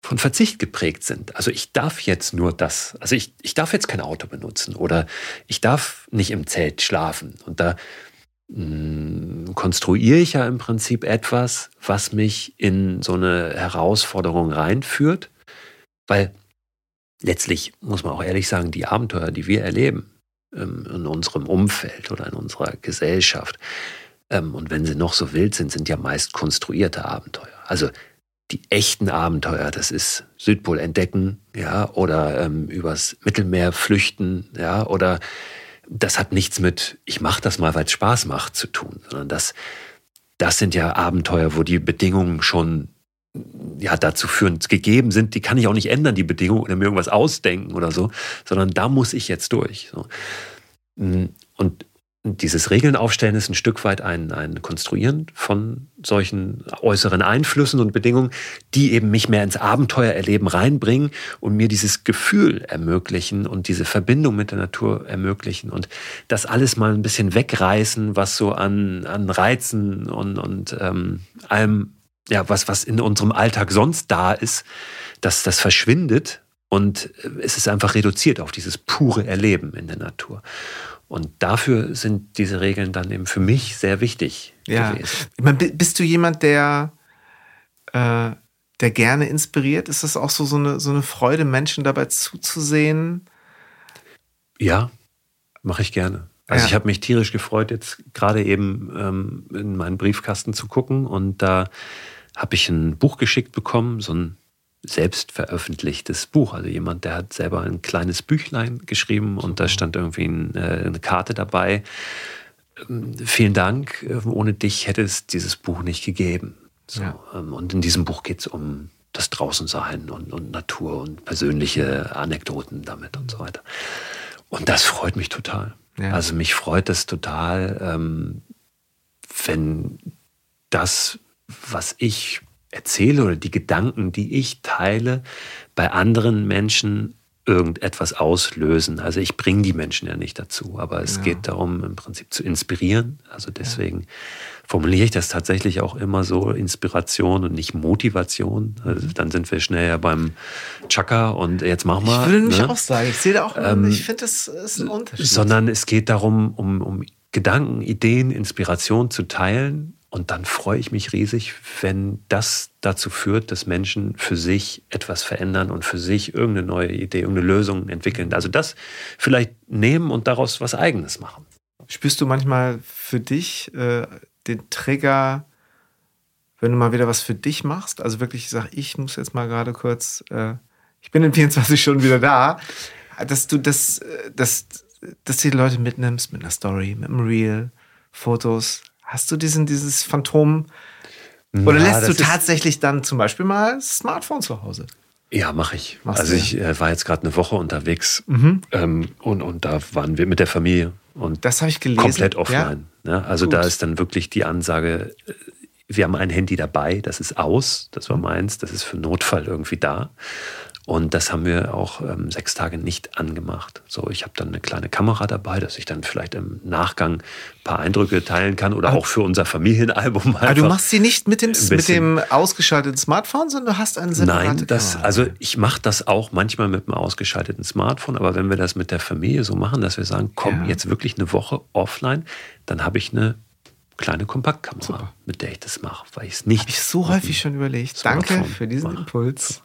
von Verzicht geprägt sind. Also ich darf jetzt nur das, also ich, ich darf jetzt kein Auto benutzen oder ich darf nicht im Zelt schlafen. Und da konstruiere ich ja im Prinzip etwas, was mich in so eine Herausforderung reinführt, weil letztlich muss man auch ehrlich sagen, die Abenteuer, die wir erleben ähm, in unserem Umfeld oder in unserer Gesellschaft, ähm, und wenn sie noch so wild sind, sind ja meist konstruierte Abenteuer. Also die echten Abenteuer, das ist Südpol entdecken, ja, oder ähm, übers Mittelmeer flüchten, ja, oder das hat nichts mit, ich mache das mal, weil es Spaß macht, zu tun, sondern das, das sind ja Abenteuer, wo die Bedingungen schon ja, dazu führend gegeben sind, die kann ich auch nicht ändern, die Bedingungen, oder mir irgendwas ausdenken oder so, sondern da muss ich jetzt durch. So. Und dieses Regeln aufstellen ist ein Stück weit ein, ein Konstruieren von solchen äußeren Einflüssen und Bedingungen, die eben mich mehr ins Abenteuererleben reinbringen und mir dieses Gefühl ermöglichen und diese Verbindung mit der Natur ermöglichen und das alles mal ein bisschen wegreißen, was so an, an Reizen und, und ähm, allem, ja, was, was in unserem Alltag sonst da ist, dass das verschwindet und es ist einfach reduziert auf dieses pure Erleben in der Natur. Und dafür sind diese Regeln dann eben für mich sehr wichtig ja. gewesen. Ich meine, bist du jemand, der, äh, der gerne inspiriert? Ist das auch so, so, eine, so eine Freude, Menschen dabei zuzusehen? Ja, mache ich gerne. Also ja. ich habe mich tierisch gefreut, jetzt gerade eben ähm, in meinen Briefkasten zu gucken und da habe ich ein Buch geschickt bekommen, so ein selbst veröffentlichtes Buch. Also jemand, der hat selber ein kleines Büchlein geschrieben und da stand irgendwie ein, äh, eine Karte dabei. Ähm, vielen Dank, äh, ohne dich hätte es dieses Buch nicht gegeben. So, ja. ähm, und in diesem Buch geht es um das Draußensein und, und Natur und persönliche Anekdoten damit und so weiter. Und das freut mich total. Ja. Also mich freut es total, ähm, wenn das, was ich erzähle oder die Gedanken, die ich teile, bei anderen Menschen irgendetwas auslösen. Also ich bringe die Menschen ja nicht dazu, aber es ja. geht darum, im Prinzip zu inspirieren. Also deswegen ja. formuliere ich das tatsächlich auch immer so, Inspiration und nicht Motivation. Also dann sind wir schnell ja beim Chaka und jetzt machen wir. Ich würde nämlich ne? auch sagen, ich sehe da auch, ähm, ich finde, das ist ein Unterschied. Sondern es geht darum, um, um Gedanken, Ideen, Inspiration zu teilen und dann freue ich mich riesig, wenn das dazu führt, dass Menschen für sich etwas verändern und für sich irgendeine neue Idee, irgendeine Lösung entwickeln. Also das vielleicht nehmen und daraus was Eigenes machen. Spürst du manchmal für dich äh, den Trigger, wenn du mal wieder was für dich machst? Also wirklich sag, ich muss jetzt mal gerade kurz, äh, ich bin in 24 Stunden wieder da, dass du das, äh, dass, dass die Leute mitnimmst mit einer Story, mit einem Reel, Fotos, Hast du diesen, dieses Phantom? Oder ja, lässt du tatsächlich dann zum Beispiel mal Smartphone zu Hause? Ja, mache ich. Machst also ich äh, war jetzt gerade eine Woche unterwegs mhm. ähm, und, und da waren wir mit der Familie und das habe ich gelesen. Komplett offline. Ja? Ne? Also Gut. da ist dann wirklich die Ansage, äh, wir haben ein Handy dabei, das ist aus, das war meins, das ist für Notfall irgendwie da. Und das haben wir auch ähm, sechs Tage nicht angemacht. So, ich habe dann eine kleine Kamera dabei, dass ich dann vielleicht im Nachgang ein paar Eindrücke teilen kann oder aber, auch für unser Familienalbum. Aber du machst sie nicht mit dem, mit dem ausgeschalteten Smartphone, sondern du hast einen separate Nein, das, Kamera. also ich mache das auch manchmal mit einem ausgeschalteten Smartphone, aber wenn wir das mit der Familie so machen, dass wir sagen, komm, ja. jetzt wirklich eine Woche offline, dann habe ich eine kleine Kompaktkamera, Super. mit der ich das mache, weil ich es nicht. Habe ich so häufig schon überlegt. Danke für diesen mache. Impuls.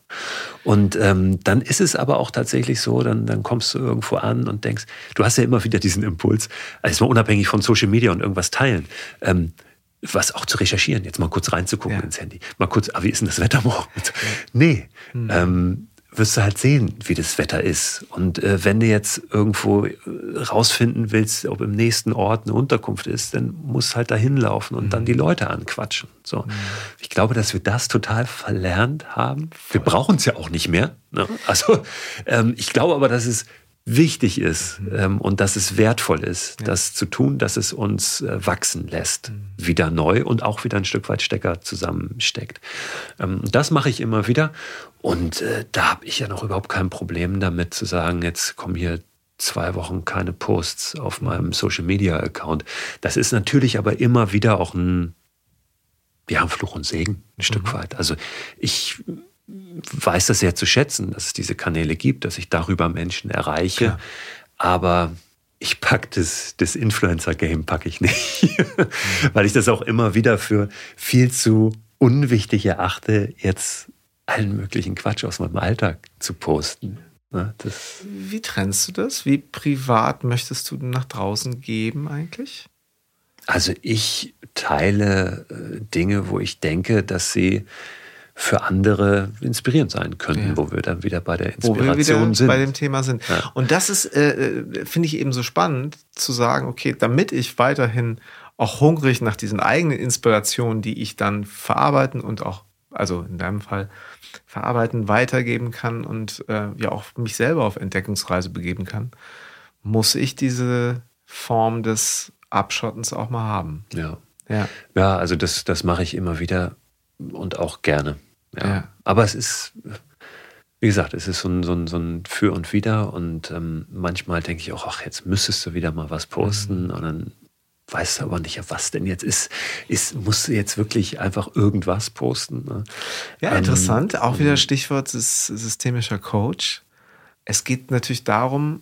Und ähm, dann ist es aber auch tatsächlich so, dann, dann kommst du irgendwo an und denkst, du hast ja immer wieder diesen Impuls, also mal unabhängig von Social Media und irgendwas teilen. Ähm, was auch zu recherchieren, jetzt mal kurz reinzugucken ja. ins Handy. Mal kurz, ah, wie ist denn das Wetter morgen? Nee. Mhm. Ähm, wirst du halt sehen, wie das Wetter ist. Und äh, wenn du jetzt irgendwo äh, rausfinden willst, ob im nächsten Ort eine Unterkunft ist, dann musst du halt dahin laufen und mhm. dann die Leute anquatschen. So. Mhm. Ich glaube, dass wir das total verlernt haben. Wir brauchen es ja auch nicht mehr. Ne? Also ähm, ich glaube aber, dass es wichtig ist mhm. ähm, und dass es wertvoll ist, ja. das zu tun, dass es uns äh, wachsen lässt, mhm. wieder neu und auch wieder ein Stück weit Stecker zusammensteckt. Ähm, das mache ich immer wieder und äh, da habe ich ja noch überhaupt kein Problem damit zu sagen, jetzt kommen hier zwei Wochen keine Posts auf meinem Social Media Account. Das ist natürlich aber immer wieder auch ein, ja, ein Fluch und Segen, ein mhm. Stück weit. Also ich weiß das sehr zu schätzen, dass es diese Kanäle gibt, dass ich darüber Menschen erreiche. Klar. Aber ich packe das, das Influencer-Game packe ich nicht, weil ich das auch immer wieder für viel zu unwichtig erachte, jetzt allen möglichen Quatsch aus meinem Alltag zu posten. Ne, Wie trennst du das? Wie privat möchtest du nach draußen geben eigentlich? Also ich teile äh, Dinge, wo ich denke, dass sie für andere inspirierend sein könnten, ja. wo wir dann wieder bei der Inspiration wo wir wieder sind. bei dem Thema sind. Ja. Und das ist, äh, äh, finde ich eben so spannend zu sagen, okay, damit ich weiterhin auch hungrig nach diesen eigenen Inspirationen, die ich dann verarbeiten und auch, also in deinem Fall, verarbeiten, weitergeben kann und äh, ja auch mich selber auf Entdeckungsreise begeben kann, muss ich diese Form des Abschottens auch mal haben. Ja. Ja, ja also das, das mache ich immer wieder und auch gerne. Ja. ja. Aber es ist, wie gesagt, es ist so ein, so ein, so ein Für und Wider und ähm, manchmal denke ich auch, ach, jetzt müsstest du wieder mal was posten mhm. und dann weißt du aber nicht, was denn jetzt ist. ist musst du jetzt wirklich einfach irgendwas posten? Ne? Ja, ähm, interessant. Auch wieder Stichwort systemischer Coach. Es geht natürlich darum,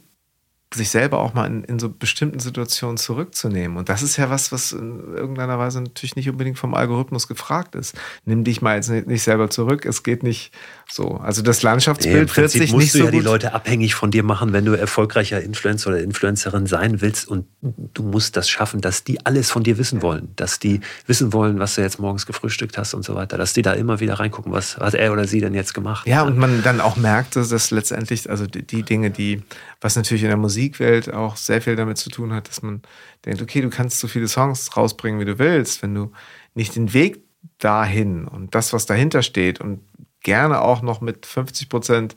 sich selber auch mal in, in, so bestimmten Situationen zurückzunehmen. Und das ist ja was, was in irgendeiner Weise natürlich nicht unbedingt vom Algorithmus gefragt ist. Nimm dich mal jetzt nicht selber zurück. Es geht nicht so. Also das Landschaftsbild nee, wird sich nicht so. Du ja die Leute abhängig von dir machen, wenn du erfolgreicher Influencer oder Influencerin sein willst. Und du musst das schaffen, dass die alles von dir wissen wollen. Dass die wissen wollen, was du jetzt morgens gefrühstückt hast und so weiter. Dass die da immer wieder reingucken, was hat er oder sie denn jetzt gemacht. Ja, und man dann auch merkt, dass das letztendlich, also die Dinge, die, was natürlich in der Musik Musikwelt auch sehr viel damit zu tun hat, dass man denkt, okay, du kannst so viele Songs rausbringen, wie du willst, wenn du nicht den Weg dahin und das, was dahinter steht und gerne auch noch mit 50 Prozent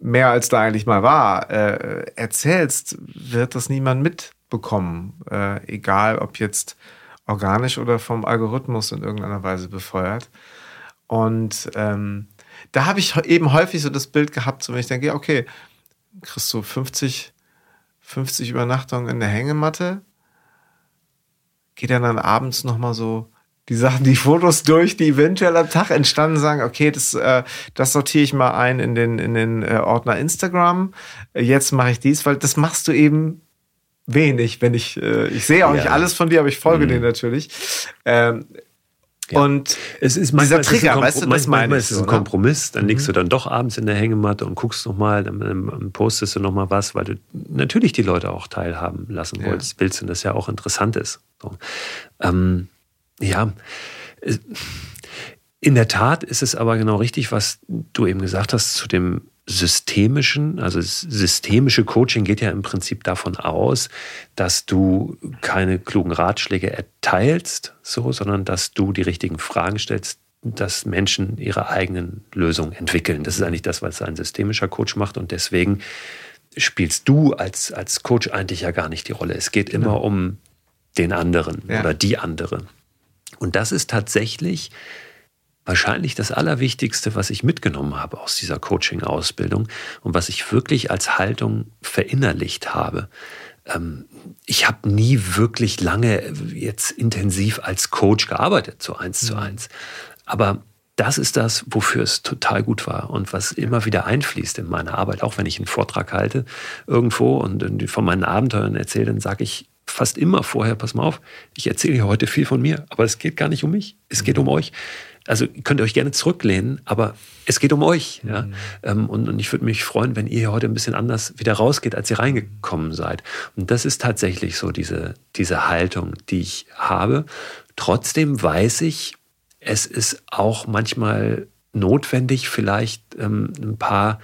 mehr als da eigentlich mal war, äh, erzählst, wird das niemand mitbekommen. Äh, egal, ob jetzt organisch oder vom Algorithmus in irgendeiner Weise befeuert. Und ähm, da habe ich eben häufig so das Bild gehabt, so wenn ich denke, okay, kriegst du 50 50 Übernachtungen in der Hängematte, geht dann, dann abends nochmal so die Sachen, die Fotos durch, die eventuell am Tag entstanden, sagen, okay, das, äh, das sortiere ich mal ein in den, in den äh, Ordner Instagram. Jetzt mache ich dies, weil das machst du eben wenig, wenn ich, äh, ich sehe auch ja. nicht alles von dir, aber ich folge mhm. dir natürlich. Ähm, ja. Und es ist dieser Trigger, weißt du, das manchmal ist es ein Kompromiss. Dann mhm. liegst du dann doch abends in der Hängematte und guckst nochmal, dann, dann postest du nochmal was, weil du natürlich die Leute auch teilhaben lassen ja. willst, willst und das ja auch interessant ist. So. Ähm, ja, in der Tat ist es aber genau richtig, was du eben gesagt hast zu dem systemischen, also systemische Coaching geht ja im Prinzip davon aus, dass du keine klugen Ratschläge erteilst, so, sondern dass du die richtigen Fragen stellst, dass Menschen ihre eigenen Lösungen entwickeln. Das ist eigentlich das, was ein systemischer Coach macht und deswegen spielst du als, als Coach eigentlich ja gar nicht die Rolle. Es geht immer ja. um den anderen ja. oder die andere. Und das ist tatsächlich wahrscheinlich das Allerwichtigste, was ich mitgenommen habe aus dieser Coaching-Ausbildung und was ich wirklich als Haltung verinnerlicht habe. Ähm, ich habe nie wirklich lange jetzt intensiv als Coach gearbeitet, so eins zu mhm. eins. Aber das ist das, wofür es total gut war und was immer wieder einfließt in meine Arbeit. Auch wenn ich einen Vortrag halte irgendwo und von meinen Abenteuern erzähle, dann sage ich fast immer vorher, pass mal auf, ich erzähle hier heute viel von mir, aber es geht gar nicht um mich, es geht um euch. Also könnt ihr euch gerne zurücklehnen, aber es geht um euch. Ja? Mhm. Ähm, und, und, ich würde mich freuen, wenn ihr hier heute ein bisschen anders wieder rausgeht, als ihr reingekommen seid. Und das ist tatsächlich so diese, diese Haltung, die ich habe. Trotzdem weiß ich, es ist auch manchmal notwendig, vielleicht ähm, ein paar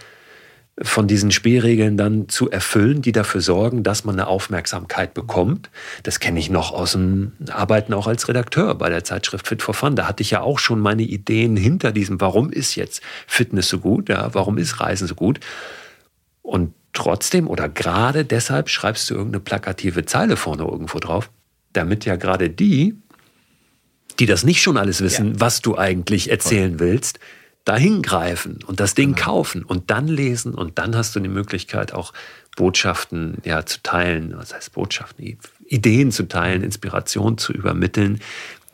von diesen Spielregeln dann zu erfüllen, die dafür sorgen, dass man eine Aufmerksamkeit bekommt. Das kenne ich noch aus dem Arbeiten auch als Redakteur bei der Zeitschrift Fit for Fun. Da hatte ich ja auch schon meine Ideen hinter diesem, warum ist jetzt Fitness so gut, ja, warum ist Reisen so gut. Und trotzdem oder gerade deshalb schreibst du irgendeine plakative Zeile vorne irgendwo drauf, damit ja gerade die, die das nicht schon alles wissen, ja. was du eigentlich erzählen willst, dahin greifen und das Ding genau. kaufen und dann lesen und dann hast du die Möglichkeit auch Botschaften ja zu teilen, was heißt Botschaften, Ideen zu teilen, Inspiration zu übermitteln,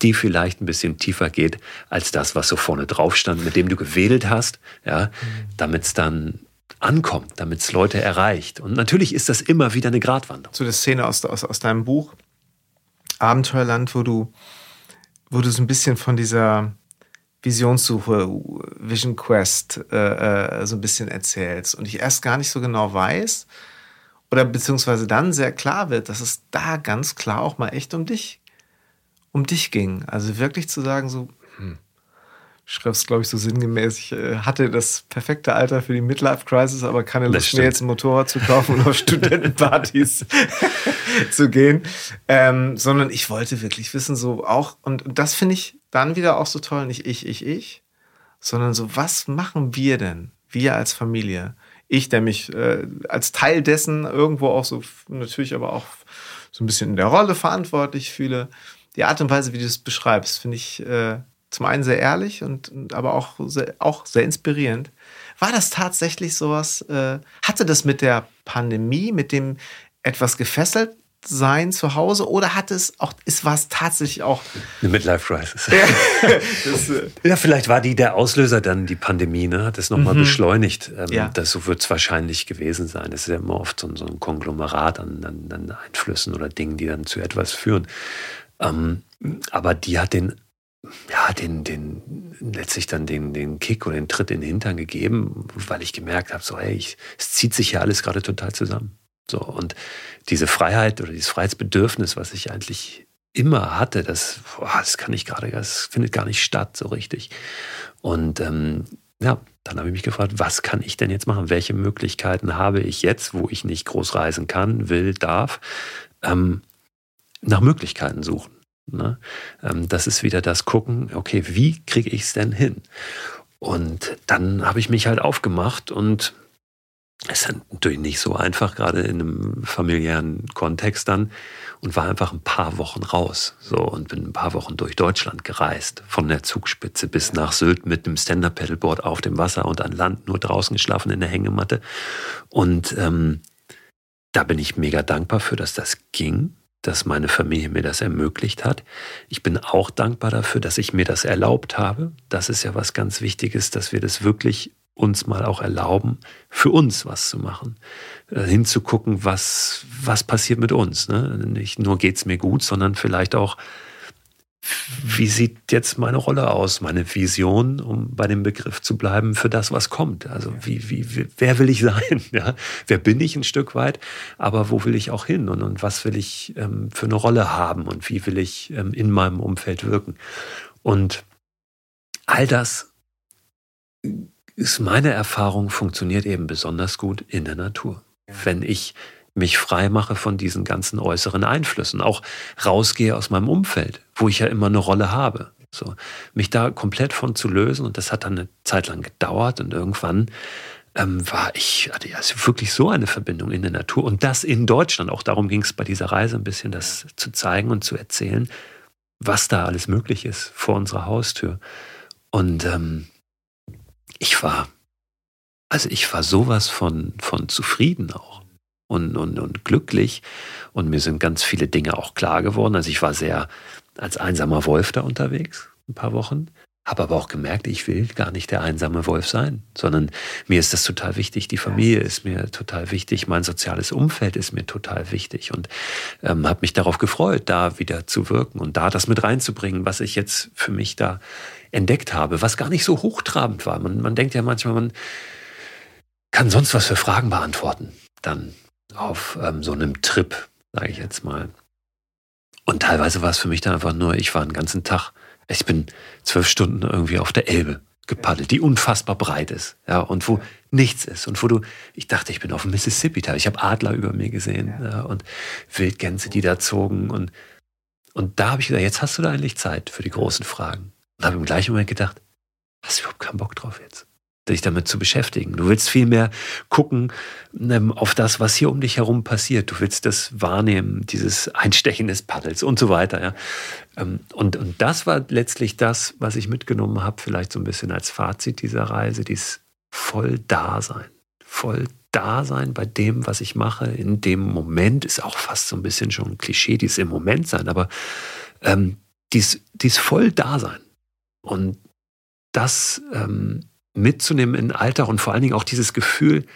die vielleicht ein bisschen tiefer geht als das, was so vorne drauf stand, mit dem du gewedelt hast, ja, mhm. damit es dann ankommt, damit es Leute erreicht. Und natürlich ist das immer wieder eine Gratwanderung. So eine Szene aus, aus, aus deinem Buch Abenteuerland, wo du, wo du so ein bisschen von dieser Visionssuche, Vision Quest äh, äh, so ein bisschen erzählst und ich erst gar nicht so genau weiß oder beziehungsweise dann sehr klar wird, dass es da ganz klar auch mal echt um dich, um dich ging. Also wirklich zu sagen so, hm, schreibst glaube ich so sinngemäß, ich äh, hatte das perfekte Alter für die Midlife Crisis, aber keine Lust mir jetzt ein Motorrad zu kaufen und auf Studentenpartys zu gehen, ähm, sondern ich wollte wirklich wissen so auch und das finde ich dann wieder auch so toll, nicht ich, ich, ich, sondern so, was machen wir denn, wir als Familie? Ich, der mich äh, als Teil dessen irgendwo auch so, natürlich aber auch so ein bisschen in der Rolle verantwortlich fühle. Die Art und Weise, wie du es beschreibst, finde ich äh, zum einen sehr ehrlich und aber auch sehr, auch sehr inspirierend. War das tatsächlich sowas? Äh, hatte das mit der Pandemie, mit dem etwas gefesselt sein zu Hause oder hat es auch, ist was tatsächlich auch eine Midlife Crisis? Ja, das, äh ja, vielleicht war die der Auslöser dann die Pandemie, ne? Hat es nochmal mhm. beschleunigt. Ähm, ja. Das so wird es wahrscheinlich gewesen sein. Es ist ja immer oft so, so ein Konglomerat an, an, an, Einflüssen oder Dingen, die dann zu etwas führen. Ähm, aber die hat den ja, den, den, letztlich dann den, den Kick oder den Tritt in den Hintern gegeben, weil ich gemerkt habe, so, hey, ich, es zieht sich ja alles gerade total zusammen. So, und diese Freiheit oder dieses Freiheitsbedürfnis, was ich eigentlich immer hatte, das, boah, das kann ich gerade, das findet gar nicht statt so richtig. Und ähm, ja, dann habe ich mich gefragt, was kann ich denn jetzt machen? Welche Möglichkeiten habe ich jetzt, wo ich nicht groß reisen kann, will, darf, ähm, nach Möglichkeiten suchen. Ne? Ähm, das ist wieder das Gucken, okay, wie kriege ich es denn hin? Und dann habe ich mich halt aufgemacht und es ist natürlich nicht so einfach, gerade in einem familiären Kontext dann. Und war einfach ein paar Wochen raus. So, und bin ein paar Wochen durch Deutschland gereist. Von der Zugspitze bis nach Sylt mit einem Stand-Up-Pedalboard auf dem Wasser und an Land nur draußen geschlafen in der Hängematte. Und ähm, da bin ich mega dankbar für, dass das ging, dass meine Familie mir das ermöglicht hat. Ich bin auch dankbar dafür, dass ich mir das erlaubt habe. Das ist ja was ganz Wichtiges, dass wir das wirklich uns mal auch erlauben, für uns was zu machen. Äh, hinzugucken, was, was passiert mit uns. Ne? Nicht nur geht es mir gut, sondern vielleicht auch, wie sieht jetzt meine Rolle aus, meine Vision, um bei dem Begriff zu bleiben, für das, was kommt. Also wie, wie, wer will ich sein? Ja? Wer bin ich ein Stück weit? Aber wo will ich auch hin? Und, und was will ich ähm, für eine Rolle haben? Und wie will ich ähm, in meinem Umfeld wirken? Und all das ist meine Erfahrung, funktioniert eben besonders gut in der Natur. Wenn ich mich frei mache von diesen ganzen äußeren Einflüssen, auch rausgehe aus meinem Umfeld, wo ich ja immer eine Rolle habe. So, mich da komplett von zu lösen und das hat dann eine Zeit lang gedauert und irgendwann ähm, war ich, hatte ja wirklich so eine Verbindung in der Natur und das in Deutschland. Auch darum ging es bei dieser Reise ein bisschen, das zu zeigen und zu erzählen, was da alles möglich ist vor unserer Haustür. Und ähm, ich war, also ich war sowas von, von zufrieden auch und, und, und glücklich. Und mir sind ganz viele Dinge auch klar geworden. Also ich war sehr als einsamer Wolf da unterwegs, ein paar Wochen. Habe aber auch gemerkt, ich will gar nicht der einsame Wolf sein, sondern mir ist das total wichtig. Die Familie ist mir total wichtig, mein soziales Umfeld ist mir total wichtig und ähm, habe mich darauf gefreut, da wieder zu wirken und da das mit reinzubringen, was ich jetzt für mich da entdeckt habe, was gar nicht so hochtrabend war. Man, man denkt ja manchmal, man kann sonst was für Fragen beantworten, dann auf ähm, so einem Trip, sage ich jetzt mal. Und teilweise war es für mich dann einfach nur, ich war einen ganzen Tag ich bin zwölf Stunden irgendwie auf der Elbe gepaddelt, die unfassbar breit ist, ja, und wo nichts ist und wo du, ich dachte, ich bin auf dem Mississippi, ich habe Adler über mir gesehen ja. Und Wildgänse, die da zogen und und da habe ich gesagt, jetzt hast du da endlich Zeit für die großen Fragen. Und habe im gleichen Moment gedacht, hast du überhaupt keinen Bock drauf jetzt? Dich damit zu beschäftigen. Du willst vielmehr gucken ähm, auf das, was hier um dich herum passiert. Du willst das wahrnehmen, dieses Einstechen des Paddels und so weiter. Ja. Ähm, und, und das war letztlich das, was ich mitgenommen habe, vielleicht so ein bisschen als Fazit dieser Reise, dies voll Dasein. Voll Dasein bei dem, was ich mache, in dem Moment, ist auch fast so ein bisschen schon ein Klischee, dies im Moment sein, aber ähm, dies, dies voll Dasein. Und das ähm, mitzunehmen in den Alltag und vor allen Dingen auch dieses Gefühl,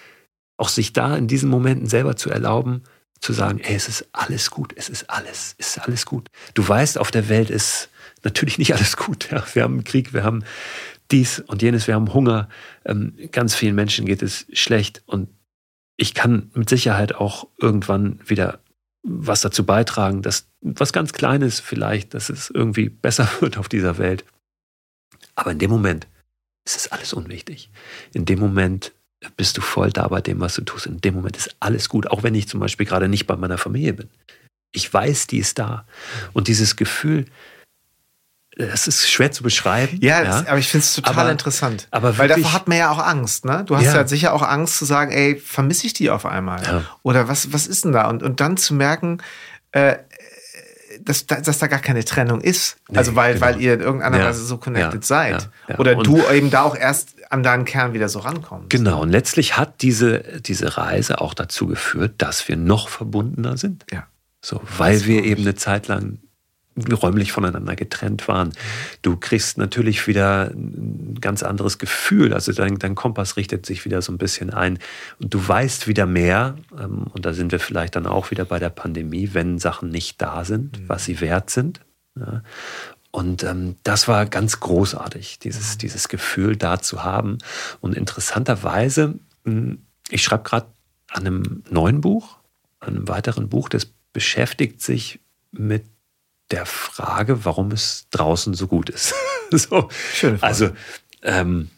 auch sich da in diesen Momenten selber zu erlauben, zu sagen, ey, es ist alles gut, es ist alles, es ist alles gut. Du weißt, auf der Welt ist natürlich nicht alles gut. Ja. Wir haben Krieg, wir haben dies und jenes, wir haben Hunger. Ähm, ganz vielen Menschen geht es schlecht und ich kann mit Sicherheit auch irgendwann wieder was dazu beitragen, dass was ganz Kleines vielleicht, dass es irgendwie besser wird auf dieser Welt. Aber in dem Moment es ist alles unwichtig. In dem Moment bist du voll da bei dem, was du tust. In dem Moment ist alles gut, auch wenn ich zum Beispiel gerade nicht bei meiner Familie bin. Ich weiß, die ist da. Und dieses Gefühl, das ist schwer zu beschreiben. Ja, ja. aber ich finde es total aber, interessant. Aber Weil davor hat man ja auch Angst, ne? Du hast ja, ja sicher auch Angst zu sagen, ey, vermisse ich die auf einmal? Ja. Oder was, was ist denn da? Und, und dann zu merken, äh, dass, dass da gar keine Trennung ist. Nee, also weil, genau. weil ihr in irgendeiner ja, Weise so connected ja, seid. Ja, Oder und du eben da auch erst an deinen Kern wieder so rankommst. Genau, und letztlich hat diese, diese Reise auch dazu geführt, dass wir noch verbundener sind. Ja. So, weil wir eben eine Zeit lang räumlich voneinander getrennt waren. Du kriegst natürlich wieder ein ganz anderes Gefühl. Also dein, dein Kompass richtet sich wieder so ein bisschen ein. Und du weißt wieder mehr, ähm, und da sind wir vielleicht dann auch wieder bei der Pandemie, wenn Sachen nicht da sind, mhm. was sie wert sind. Und ähm, das war ganz großartig, dieses, mhm. dieses Gefühl da zu haben. Und interessanterweise, hm, ich schreibe gerade an einem neuen Buch, an einem weiteren Buch, das beschäftigt sich mit der Frage, warum es draußen so gut ist. so. Also ähm,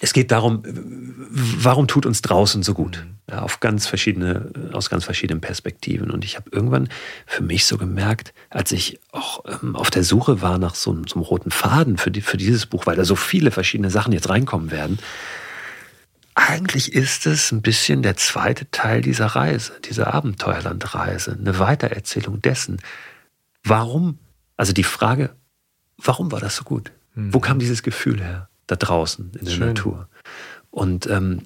es geht darum, warum tut uns draußen so gut? Mhm. Ja, auf ganz verschiedene, aus ganz verschiedenen Perspektiven. Und ich habe irgendwann für mich so gemerkt, als ich auch ähm, auf der Suche war nach so, so einem roten Faden für, die, für dieses Buch, weil da so viele verschiedene Sachen jetzt reinkommen werden, eigentlich ist es ein bisschen der zweite Teil dieser Reise, dieser Abenteuerlandreise, eine Weitererzählung dessen, Warum? Also die Frage, warum war das so gut? Mhm. Wo kam dieses Gefühl her, da draußen in der Schön. Natur? Und ähm,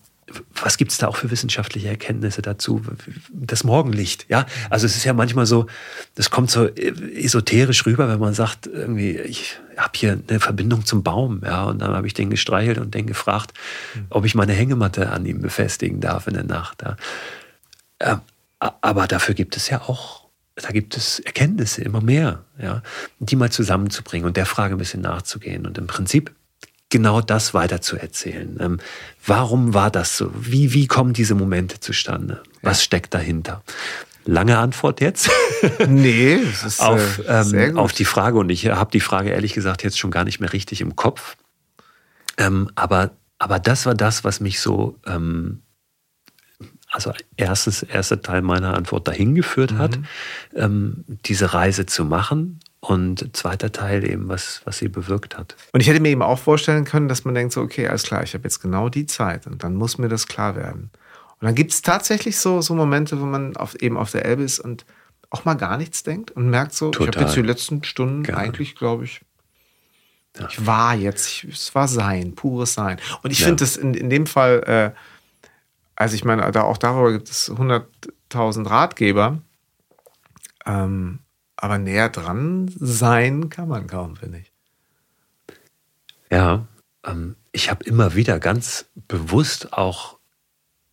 was gibt es da auch für wissenschaftliche Erkenntnisse dazu? Das Morgenlicht, ja. Also es ist ja manchmal so, das kommt so esoterisch rüber, wenn man sagt, irgendwie, ich habe hier eine Verbindung zum Baum, ja. Und dann habe ich den gestreichelt und den gefragt, mhm. ob ich meine Hängematte an ihm befestigen darf in der Nacht. Ja. Ähm, aber dafür gibt es ja auch da gibt es Erkenntnisse immer mehr, ja, die mal zusammenzubringen und der Frage ein bisschen nachzugehen und im Prinzip genau das weiterzuerzählen. Ähm, warum war das so? Wie, wie kommen diese Momente zustande? Was ja. steckt dahinter? Lange Antwort jetzt. nee, das ist auf, äh, ähm, auf die Frage und ich habe die Frage ehrlich gesagt jetzt schon gar nicht mehr richtig im Kopf. Ähm, aber, aber das war das, was mich so ähm, also erstes, erster Teil meiner Antwort dahin geführt mhm. hat, ähm, diese Reise zu machen. Und zweiter Teil eben, was, was sie bewirkt hat. Und ich hätte mir eben auch vorstellen können, dass man denkt, so, okay, alles klar, ich habe jetzt genau die Zeit und dann muss mir das klar werden. Und dann gibt es tatsächlich so, so Momente, wo man auf, eben auf der Elbe ist und auch mal gar nichts denkt und merkt so, Total. ich habe jetzt die letzten Stunden Gerne. eigentlich, glaube ich, ja. ich war jetzt, ich, es war Sein, pures Sein. Und ich ja. finde das in, in dem Fall äh, also ich meine, da auch darüber gibt es 100.000 Ratgeber. Ähm, aber näher dran sein kann man kaum, finde ich. Ja, ähm, ich habe immer wieder ganz bewusst auch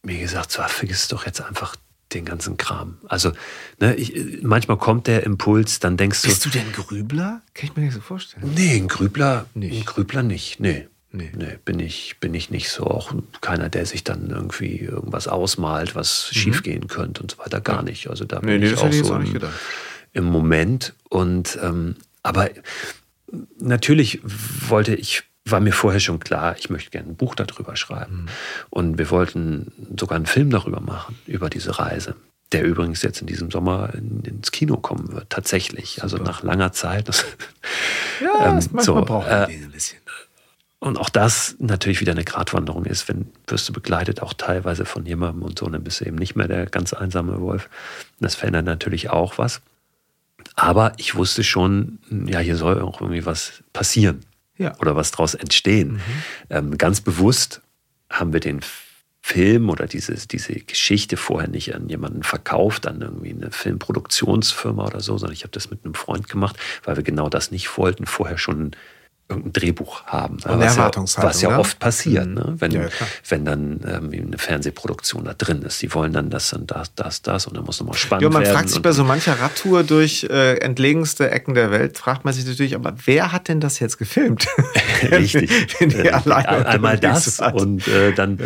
mir gesagt, so, vergiss doch jetzt einfach den ganzen Kram. Also, ne, ich, manchmal kommt der Impuls, dann denkst du. Bist du denn Grübler? Kann ich mir nicht so vorstellen. Nee, ein Grübler nicht. Ein Grübler nicht. Nee. Nee. nee, bin ich, bin ich nicht so. Auch keiner, der sich dann irgendwie irgendwas ausmalt, was mhm. schiefgehen könnte und so weiter. Gar nicht. Also da nee, bin nee, ich auch so im, im, Moment. Und ähm, aber natürlich wollte ich, war mir vorher schon klar, ich möchte gerne ein Buch darüber schreiben. Mhm. Und wir wollten sogar einen Film darüber machen, über diese Reise der übrigens jetzt in diesem Sommer in, ins Kino kommen wird, tatsächlich. Also Super. Also nach langer Zeit. ja, ähm, manchmal so, braucht äh, ein bisschen. Und auch das natürlich wieder eine Gratwanderung ist, wenn wirst du begleitet auch teilweise von jemandem und so, dann bist du eben nicht mehr der ganz einsame Wolf. Das verändert natürlich auch was. Aber ich wusste schon, ja, hier soll auch irgendwie was passieren. Ja. Oder was daraus entstehen. Mhm. Ähm, ganz bewusst haben wir den Film oder diese, diese Geschichte vorher nicht an jemanden verkauft, an irgendwie eine Filmproduktionsfirma oder so, sondern ich habe das mit einem Freund gemacht, weil wir genau das nicht wollten, vorher schon irgendein Drehbuch haben. Und was, ja, was ja, oft passiert, mhm. ne? wenn, ja, wenn dann ähm, eine Fernsehproduktion da drin ist. Die wollen dann das und das, das, das und dann muss nochmal spannend werden. Ja, man fragt sich bei so mancher Radtour durch äh, entlegenste Ecken der Welt, fragt man sich natürlich, aber wer hat denn das jetzt gefilmt? Richtig. wenn, wenn äh, einmal das und äh, dann...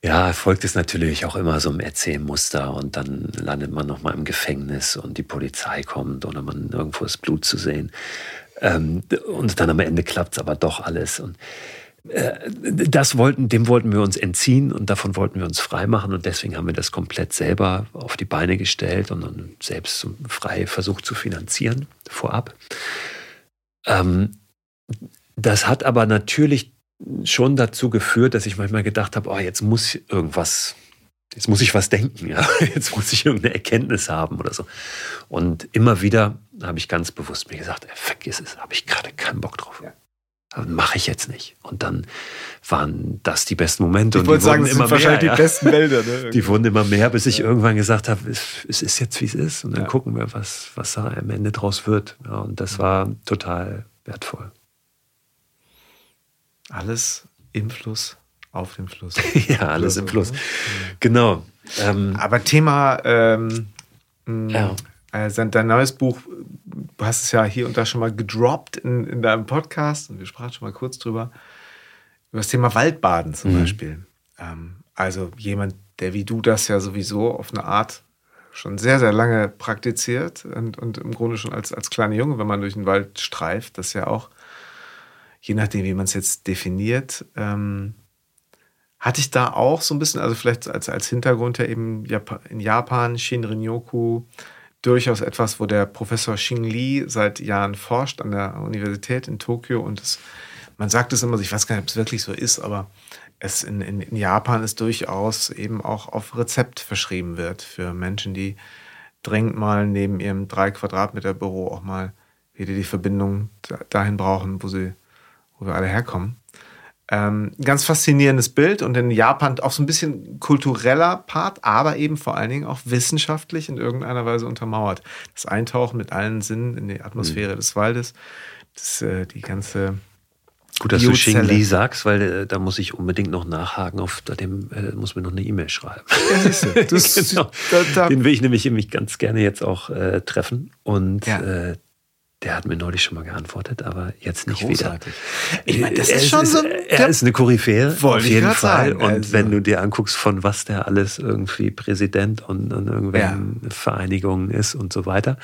Ja, folgt es natürlich auch immer so einem Erzählmuster und dann landet man nochmal im Gefängnis und die Polizei kommt oder man irgendwo ist Blut zu sehen. Ähm, und dann am Ende klappt es aber doch alles. Und äh, das wollten, dem wollten wir uns entziehen und davon wollten wir uns freimachen und deswegen haben wir das komplett selber auf die Beine gestellt und dann selbst frei versucht zu finanzieren vorab. Ähm, das hat aber natürlich schon dazu geführt, dass ich manchmal gedacht habe, oh, jetzt muss irgendwas jetzt muss ich was denken, ja? jetzt muss ich irgendeine Erkenntnis haben oder so. Und immer wieder habe ich ganz bewusst mir gesagt, vergiss es, habe ich gerade keinen Bock drauf. Ja. Mache ich jetzt nicht. Und dann waren das die besten Momente. Ich wollte sagen, das immer sind wahrscheinlich mehr, die besten Wälder. Ne? Die wurden immer mehr, bis ich ja. irgendwann gesagt habe, es, ist jetzt, wie es ist. Und dann ja. gucken wir, was, was da am Ende draus wird. Ja, und das war total wertvoll. Alles im Fluss auf dem Fluss. ja, alles im Fluss. Genau. Ähm, Aber Thema ähm, ja. Äh, dein neues Buch, du hast es ja hier und da schon mal gedroppt in, in deinem Podcast und wir sprachen schon mal kurz drüber, über das Thema Waldbaden zum mhm. Beispiel. Ähm, also jemand, der wie du das ja sowieso auf eine Art schon sehr, sehr lange praktiziert und, und im Grunde schon als, als kleiner Junge, wenn man durch den Wald streift, das ja auch, je nachdem, wie man es jetzt definiert, ähm, hatte ich da auch so ein bisschen, also vielleicht als, als Hintergrund ja eben in Japan, Shinrin-yoku, durchaus etwas, wo der Professor Xing Li seit Jahren forscht an der Universität in Tokio und es, man sagt es immer, ich weiß gar nicht, ob es wirklich so ist, aber es in, in, in Japan ist durchaus eben auch auf Rezept verschrieben wird für Menschen, die dringend mal neben ihrem drei Quadratmeter Büro auch mal wieder die Verbindung dahin brauchen, wo sie, wo wir alle herkommen. Ähm, ganz faszinierendes Bild und in Japan auch so ein bisschen kultureller Part, aber eben vor allen Dingen auch wissenschaftlich in irgendeiner Weise untermauert. Das Eintauchen mit allen Sinnen in die Atmosphäre mhm. des Waldes, das, äh, die ganze Gut, dass du Xing Li sagst, weil äh, da muss ich unbedingt noch nachhaken, auf dem äh, muss mir noch eine E-Mail schreiben. Ja, siehst du. Das, genau. da, da. Den will ich nämlich, nämlich ganz gerne jetzt auch äh, treffen und ja. Der hat mir neulich schon mal geantwortet, aber jetzt nicht Großartig. wieder. Ich meine, das ist, ist schon so. Er ist eine Koryphäe, auf jeden Fall. Sagen, und also. wenn du dir anguckst, von was der alles irgendwie Präsident und, und irgendwelchen ja. Vereinigungen ist und so weiter,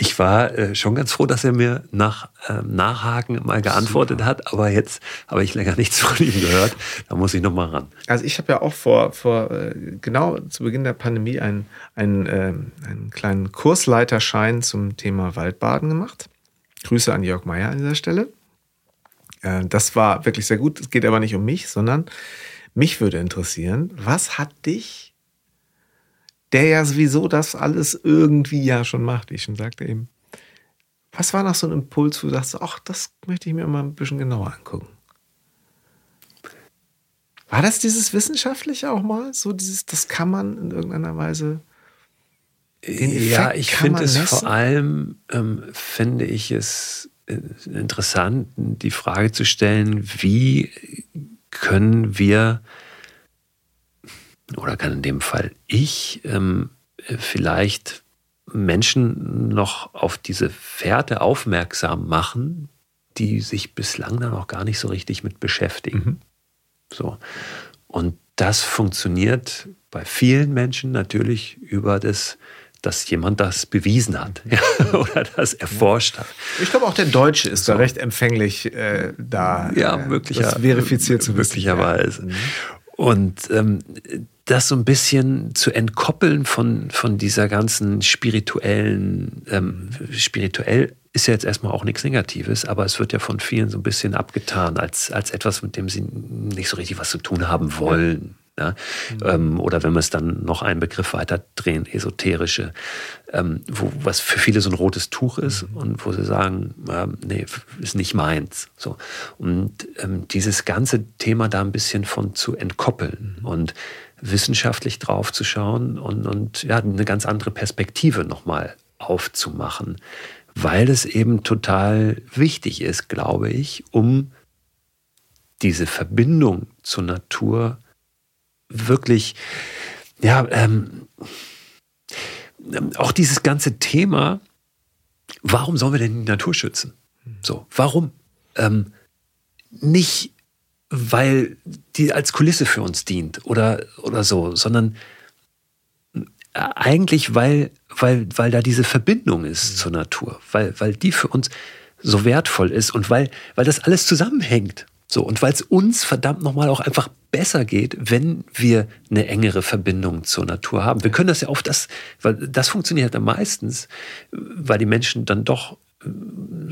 ich war äh, schon ganz froh, dass er mir nach ähm, Nachhaken mal geantwortet Super. hat, aber jetzt habe ich länger nichts von ihm gehört. Da muss ich noch mal ran. Also ich habe ja auch vor, vor äh, genau zu Beginn der Pandemie einen, einen, äh, einen kleinen Kursleiterschein zum Thema Waldbaden gemacht. Grüße an Jörg Meyer an dieser Stelle. Äh, das war wirklich sehr gut. Es geht aber nicht um mich, sondern mich würde interessieren, was hat dich der ja sowieso das alles irgendwie ja schon macht, wie ich schon sagte eben. Was war noch so ein Impuls, wo du sagst, ach, das möchte ich mir mal ein bisschen genauer angucken? War das dieses Wissenschaftliche auch mal? So dieses, das kann man in irgendeiner Weise. ja, ich finde es vor allem, ähm, finde ich es äh, interessant, die Frage zu stellen, wie können wir, oder kann in dem Fall ich, ähm, vielleicht Menschen noch auf diese Fährte aufmerksam machen, die sich bislang dann auch gar nicht so richtig mit beschäftigen. Mhm. So. Und das funktioniert bei vielen Menschen natürlich über das dass jemand das bewiesen hat ja, oder das erforscht hat. Ich glaube, auch der Deutsche ist so. da recht empfänglich, äh, da ja, möglicher, das verifiziert zu wissen. Möglicherweise. Ja. Mhm. Und ähm, das so ein bisschen zu entkoppeln von, von dieser ganzen spirituellen, ähm, spirituell ist ja jetzt erstmal auch nichts Negatives, aber es wird ja von vielen so ein bisschen abgetan als, als etwas, mit dem sie nicht so richtig was zu tun haben wollen. Ja? Mhm. Ähm, oder wenn wir es dann noch einen Begriff weiter drehen, esoterische, ähm, wo, was für viele so ein rotes Tuch ist mhm. und wo sie sagen, ähm, nee, ist nicht meins. So. Und ähm, dieses ganze Thema da ein bisschen von zu entkoppeln mhm. und wissenschaftlich drauf zu schauen und, und ja, eine ganz andere Perspektive nochmal aufzumachen, weil es eben total wichtig ist, glaube ich, um diese Verbindung zur Natur wirklich, ja, ähm, auch dieses ganze Thema, warum sollen wir denn die Natur schützen? So, warum? Ähm, nicht, weil die als Kulisse für uns dient oder, oder so, sondern eigentlich, weil, weil, weil da diese Verbindung ist mhm. zur Natur, weil, weil die für uns so wertvoll ist und weil, weil das alles zusammenhängt. So, und weil es uns verdammt nochmal auch einfach besser geht, wenn wir eine engere Verbindung zur Natur haben. Wir können das ja auf das, weil das funktioniert am meistens, weil die Menschen dann doch äh,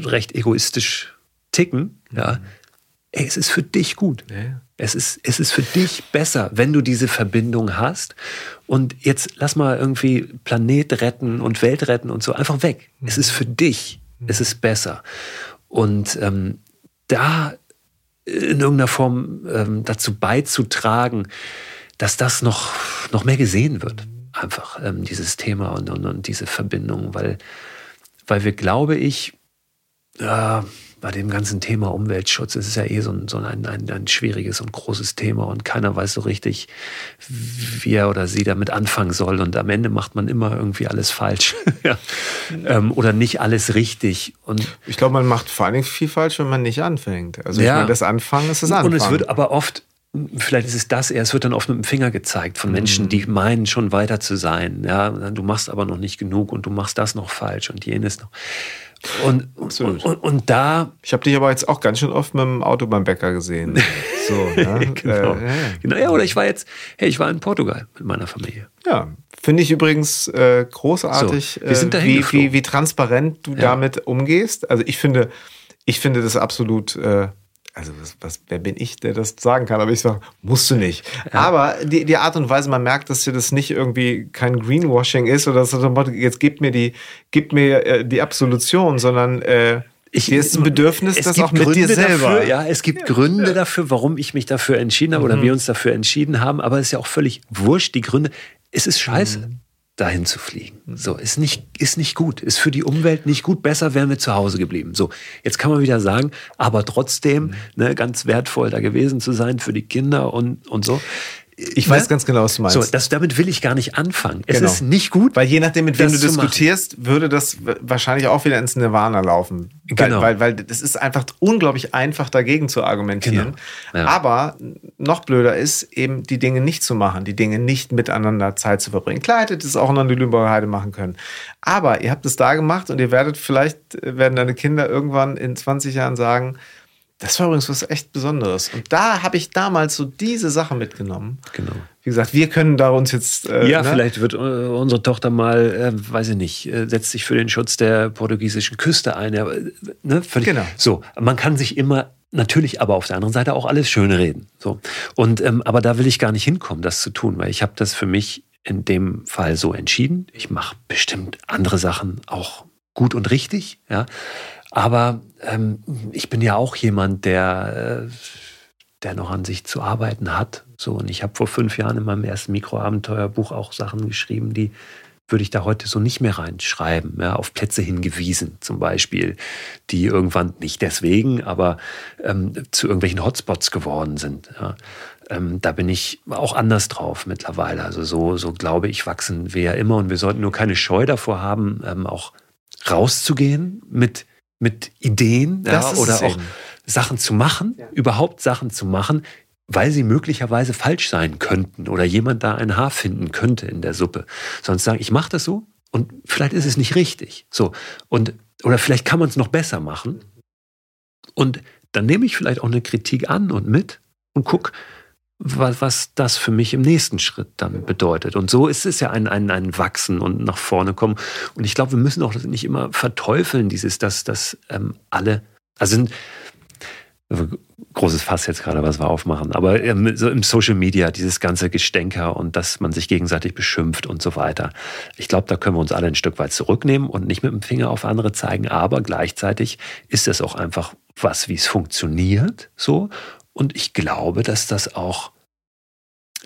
recht egoistisch ticken. Ja. Mhm. Ey, es ist für dich gut. Ja. Es, ist, es ist für dich besser, wenn du diese Verbindung hast. Und jetzt lass mal irgendwie Planet retten und Welt retten und so einfach weg. Mhm. Es ist für dich. Mhm. Es ist besser. Und ähm, da in irgendeiner Form ähm, dazu beizutragen, dass das noch, noch mehr gesehen wird. Einfach ähm, dieses Thema und, und, und diese Verbindung, weil, weil wir, glaube ich, äh, bei dem ganzen Thema Umweltschutz ist es ja eh so ein, so ein, ein, ein schwieriges und großes Thema und keiner weiß so richtig, wie er oder sie damit anfangen soll. Und am Ende macht man immer irgendwie alles falsch ja. ähm, oder nicht alles richtig. Und ich glaube, man macht vor allen Dingen viel falsch, wenn man nicht anfängt. Also ja. ich meine, das Anfangen ist das Anfangen. Und es wird aber oft vielleicht ist es das eher, es wird dann oft mit dem Finger gezeigt von Menschen, mhm. die meinen, schon weiter zu sein. Ja, du machst aber noch nicht genug und du machst das noch falsch und jenes noch. Und, und, und, und, da. Ich habe dich aber jetzt auch ganz schön oft mit dem Auto beim Bäcker gesehen. So, ne? genau. Äh, ja. genau. Ja, oder ich war jetzt, hey, ich war in Portugal mit meiner Familie. Ja, finde ich übrigens äh, großartig, so, wir sind äh, wie, wie, wie, transparent du ja. damit umgehst. Also ich finde, ich finde das absolut. Äh, also was, was, wer bin ich, der das sagen kann? Aber ich sage, musst du nicht. Ja. Aber die, die Art und Weise, man merkt, dass dir das nicht irgendwie kein Greenwashing ist oder so, jetzt gib mir die, gib mir äh, die Absolution, sondern äh, ich, hier ist ein Bedürfnis, das auch mit Gründe dir selber. Dafür, ja, es gibt ja. Gründe dafür, warum ich mich dafür entschieden habe mhm. oder wir uns dafür entschieden haben, aber es ist ja auch völlig wurscht, die Gründe. Es ist scheiße. Mhm dahin zu fliegen. So, ist nicht, ist nicht gut, ist für die Umwelt nicht gut, besser wären wir zu Hause geblieben. So, jetzt kann man wieder sagen, aber trotzdem, mhm. ne, ganz wertvoll da gewesen zu sein für die Kinder und, und so. Ich weiß ne? ganz genau, was du meinst. So, das, damit will ich gar nicht anfangen. Es genau. ist nicht gut. Weil je nachdem, mit wem du diskutierst, würde das wahrscheinlich auch wieder ins Nirvana laufen. Genau. Weil, weil, weil es ist einfach unglaublich einfach, dagegen zu argumentieren. Genau. Ja. Aber noch blöder ist, eben die Dinge nicht zu machen, die Dinge nicht miteinander Zeit zu verbringen. Klar hättet ihr es auch in der Lüneburger Heide machen können. Aber ihr habt es da gemacht und ihr werdet vielleicht, werden deine Kinder irgendwann in 20 Jahren sagen, das war übrigens was echt Besonderes. Und da habe ich damals so diese Sache mitgenommen. Genau. Wie gesagt, wir können da uns jetzt. Äh, ja, ne? vielleicht wird äh, unsere Tochter mal, äh, weiß ich nicht, äh, setzt sich für den Schutz der portugiesischen Küste ein. Ja, ne? Völlig, genau. So, man kann sich immer natürlich aber auf der anderen Seite auch alles schön reden. So. Und, ähm, aber da will ich gar nicht hinkommen, das zu tun, weil ich habe das für mich in dem Fall so entschieden. Ich mache bestimmt andere Sachen auch gut und richtig, ja. Aber ähm, ich bin ja auch jemand, der, äh, der noch an sich zu arbeiten hat. So, und ich habe vor fünf Jahren in meinem ersten Mikroabenteuerbuch auch Sachen geschrieben, die würde ich da heute so nicht mehr reinschreiben, ja, auf Plätze hingewiesen zum Beispiel, die irgendwann nicht deswegen, aber ähm, zu irgendwelchen Hotspots geworden sind. Ja. Ähm, da bin ich auch anders drauf mittlerweile. Also so, so glaube ich, wachsen wir ja immer und wir sollten nur keine Scheu davor haben, ähm, auch rauszugehen mit, mit Ideen ja, oder auch Sachen zu machen, ja. überhaupt Sachen zu machen, weil sie möglicherweise falsch sein könnten oder jemand da ein Haar finden könnte in der Suppe. Sonst sagen, ich mache das so und vielleicht ist es nicht richtig. So und oder vielleicht kann man es noch besser machen. Und dann nehme ich vielleicht auch eine Kritik an und mit und guck, was, das für mich im nächsten Schritt dann bedeutet. Und so ist es ja ein, ein, ein Wachsen und nach vorne kommen. Und ich glaube, wir müssen auch nicht immer verteufeln, dieses, dass, dass ähm, alle, also sind, großes Fass jetzt gerade, was wir aufmachen. Aber so im Social Media, dieses ganze Gestänker und dass man sich gegenseitig beschimpft und so weiter. Ich glaube, da können wir uns alle ein Stück weit zurücknehmen und nicht mit dem Finger auf andere zeigen. Aber gleichzeitig ist es auch einfach was, wie es funktioniert, so. Und ich glaube, dass das auch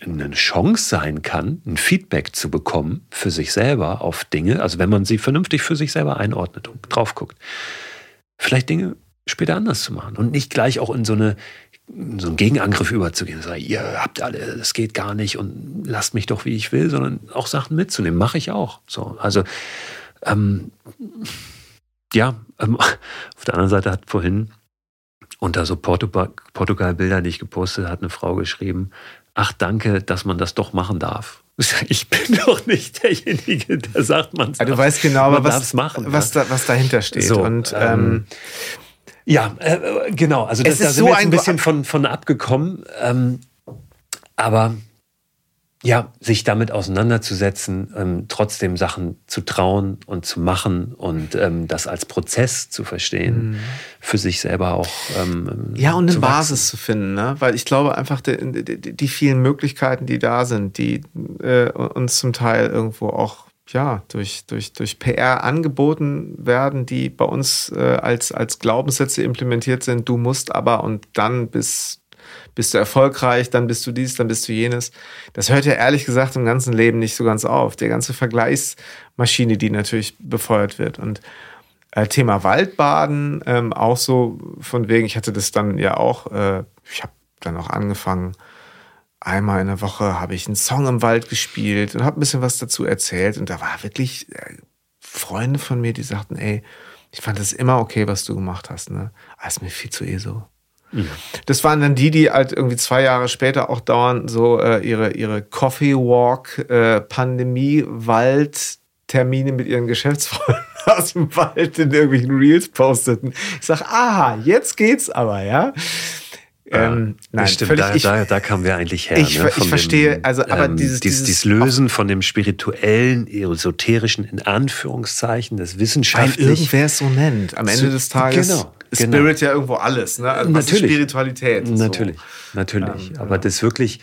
eine Chance sein kann, ein Feedback zu bekommen für sich selber auf Dinge, also wenn man sie vernünftig für sich selber einordnet und drauf guckt. Vielleicht Dinge später anders zu machen und nicht gleich auch in so eine so einen Gegenangriff überzugehen. Sagen, ihr habt alle, das geht gar nicht und lasst mich doch, wie ich will, sondern auch Sachen mitzunehmen. Mache ich auch. So, also ähm, ja, ähm, auf der anderen Seite hat vorhin unter so Portugal-Bildern, die ich gepostet hat, eine Frau geschrieben, ach danke, dass man das doch machen darf. Ich bin doch nicht derjenige, der sagt, man darf. Du weißt genau, aber was, machen, was, da, was dahinter steht. So, und ähm, ähm ja, äh, genau. Also das, da sind so wir jetzt ein bisschen von, von abgekommen. Ähm, aber ja, sich damit auseinanderzusetzen, ähm, trotzdem Sachen zu trauen und zu machen und ähm, das als Prozess zu verstehen, mhm. für sich selber auch. Ähm, ja, und eine Basis zu finden, ne? weil ich glaube einfach, die, die, die vielen Möglichkeiten, die da sind, die äh, uns zum Teil irgendwo auch ja, durch, durch, durch PR angeboten werden, die bei uns äh, als, als Glaubenssätze implementiert sind. Du musst aber und dann bist, bist du erfolgreich, dann bist du dies, dann bist du jenes. Das hört ja ehrlich gesagt im ganzen Leben nicht so ganz auf. Der ganze Vergleichsmaschine, die natürlich befeuert wird. Und äh, Thema Waldbaden, ähm, auch so von wegen, ich hatte das dann ja auch, äh, ich habe dann auch angefangen, einmal in der Woche habe ich einen Song im Wald gespielt und habe ein bisschen was dazu erzählt. Und da war wirklich äh, Freunde von mir, die sagten, ey, ich fand das immer okay, was du gemacht hast. Ne? Aber ist mir viel zu eh so. Das waren dann die, die halt irgendwie zwei Jahre später auch dauernd so äh, ihre, ihre Coffee Walk, äh, Pandemie, Wald, Termine mit ihren Geschäftsfreunden aus dem Wald in irgendwelchen Reels posteten. Ich sag, aha, jetzt geht's aber, ja. Ähm, nein, stimmt, völlig, da, ich, da, da kamen wir eigentlich her. Ich, ne, ich verstehe, dem, also aber ähm, dieses, dieses, dieses Lösen von dem spirituellen, esoterischen, in Anführungszeichen, das wissenschaftlichen. Weil irgendwer es so nennt. Am Ende des Tages genau, genau. Spirit ja irgendwo alles, ne? Also natürlich. Spiritualität. Natürlich, so. natürlich. Ähm, aber ja. das wirklich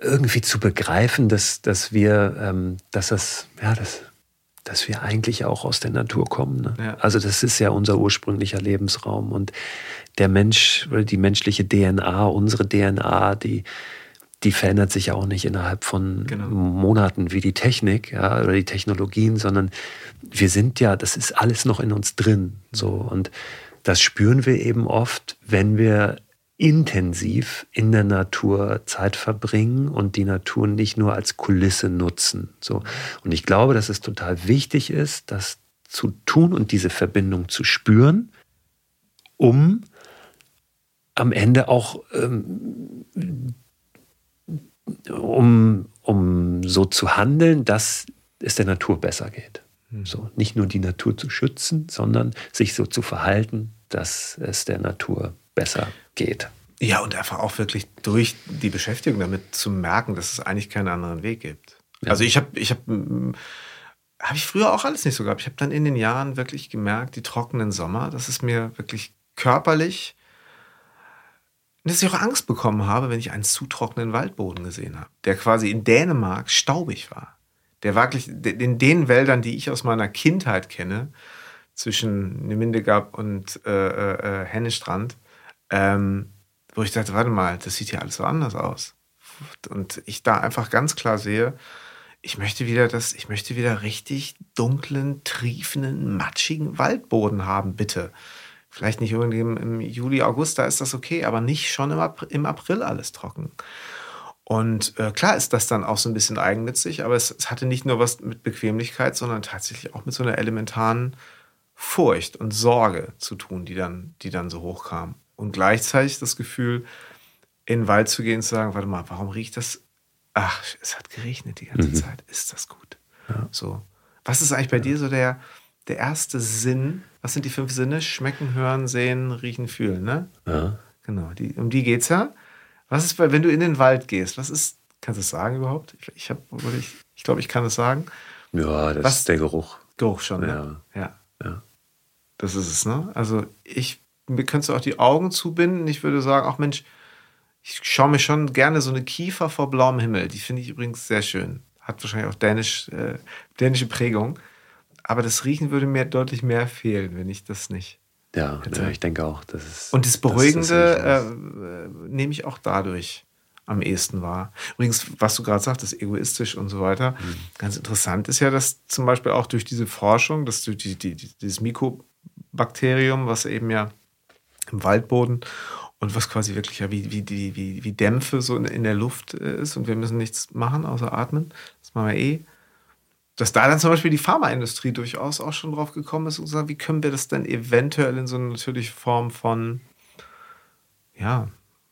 irgendwie zu begreifen, dass, dass wir, ähm, dass das, ja, das, dass wir eigentlich auch aus der Natur kommen. Ne? Ja. Also das ist ja unser ursprünglicher Lebensraum und der Mensch oder die menschliche DNA, unsere DNA, die, die verändert sich ja auch nicht innerhalb von genau. Monaten wie die Technik ja, oder die Technologien, sondern wir sind ja, das ist alles noch in uns drin. So. Und das spüren wir eben oft, wenn wir intensiv in der Natur Zeit verbringen und die Natur nicht nur als Kulisse nutzen. So. Und ich glaube, dass es total wichtig ist, das zu tun und diese Verbindung zu spüren, um am Ende auch ähm, um, um so zu handeln, dass es der Natur besser geht. Mhm. So, nicht nur die Natur zu schützen, sondern sich so zu verhalten, dass es der Natur besser geht. Ja, und einfach auch wirklich durch die Beschäftigung damit zu merken, dass es eigentlich keinen anderen Weg gibt. Ja. Also ich habe, ich habe, habe ich früher auch alles nicht so gehabt. Ich habe dann in den Jahren wirklich gemerkt, die trockenen Sommer, dass es mir wirklich körperlich dass ich auch Angst bekommen habe, wenn ich einen zu trockenen Waldboden gesehen habe, der quasi in Dänemark staubig war. Der wirklich in den Wäldern, die ich aus meiner Kindheit kenne, zwischen Nemindegab und äh, äh, äh, Hennestrand, ähm, wo ich dachte, warte mal, das sieht ja alles so anders aus. Und ich da einfach ganz klar sehe, ich möchte wieder das, ich möchte wieder richtig dunklen, triefenden, matschigen Waldboden haben, bitte. Vielleicht nicht irgendwie im Juli, August, da ist das okay, aber nicht schon im, April, im April alles trocken. Und äh, klar ist das dann auch so ein bisschen eigennützig, aber es, es, hatte nicht nur was mit Bequemlichkeit, sondern tatsächlich auch mit so einer elementaren Furcht und Sorge zu tun, die dann, die dann so hochkam. Und gleichzeitig das Gefühl, in den Wald zu gehen und zu sagen, warte mal, warum riecht das? Ach, es hat geregnet die ganze mhm. Zeit. Ist das gut? Ja. So. Was ist eigentlich bei ja. dir so der, der erste Sinn? Was sind die fünf Sinne? Schmecken, hören, sehen, riechen, fühlen, ne? Ja. Genau, die, um die geht's ja. Was ist, wenn du in den Wald gehst? Was ist, kannst du es sagen überhaupt? Ich, ich, ich, ich glaube, ich kann es sagen. Ja, das was, ist der Geruch. Geruch schon, ne? Ja. ja. ja. Das ist es, ne? Also ich, mir könntest du auch die Augen zubinden. Ich würde sagen, ach Mensch, ich schaue mir schon gerne so eine Kiefer vor blauem Himmel. Die finde ich übrigens sehr schön. Hat wahrscheinlich auch dänisch, äh, dänische Prägung. Aber das Riechen würde mir deutlich mehr fehlen, wenn ich das nicht. Ja, ja ich denke auch. Das ist, Und das Beruhigende das, das äh, nehme ich auch dadurch am ehesten wahr. Übrigens, was du gerade sagtest, egoistisch und so weiter. Mhm. Ganz interessant ist ja, dass zum Beispiel auch durch diese Forschung, dass durch die, die, dieses Mikobakterium, was eben ja im Waldboden und was quasi wirklich ja wie, wie, wie, wie Dämpfe so in, in der Luft äh, ist und wir müssen nichts machen außer atmen. Das machen wir eh. Dass da dann zum Beispiel die Pharmaindustrie durchaus auch schon drauf gekommen ist und gesagt, wie können wir das denn eventuell in so eine natürliche Form von ja,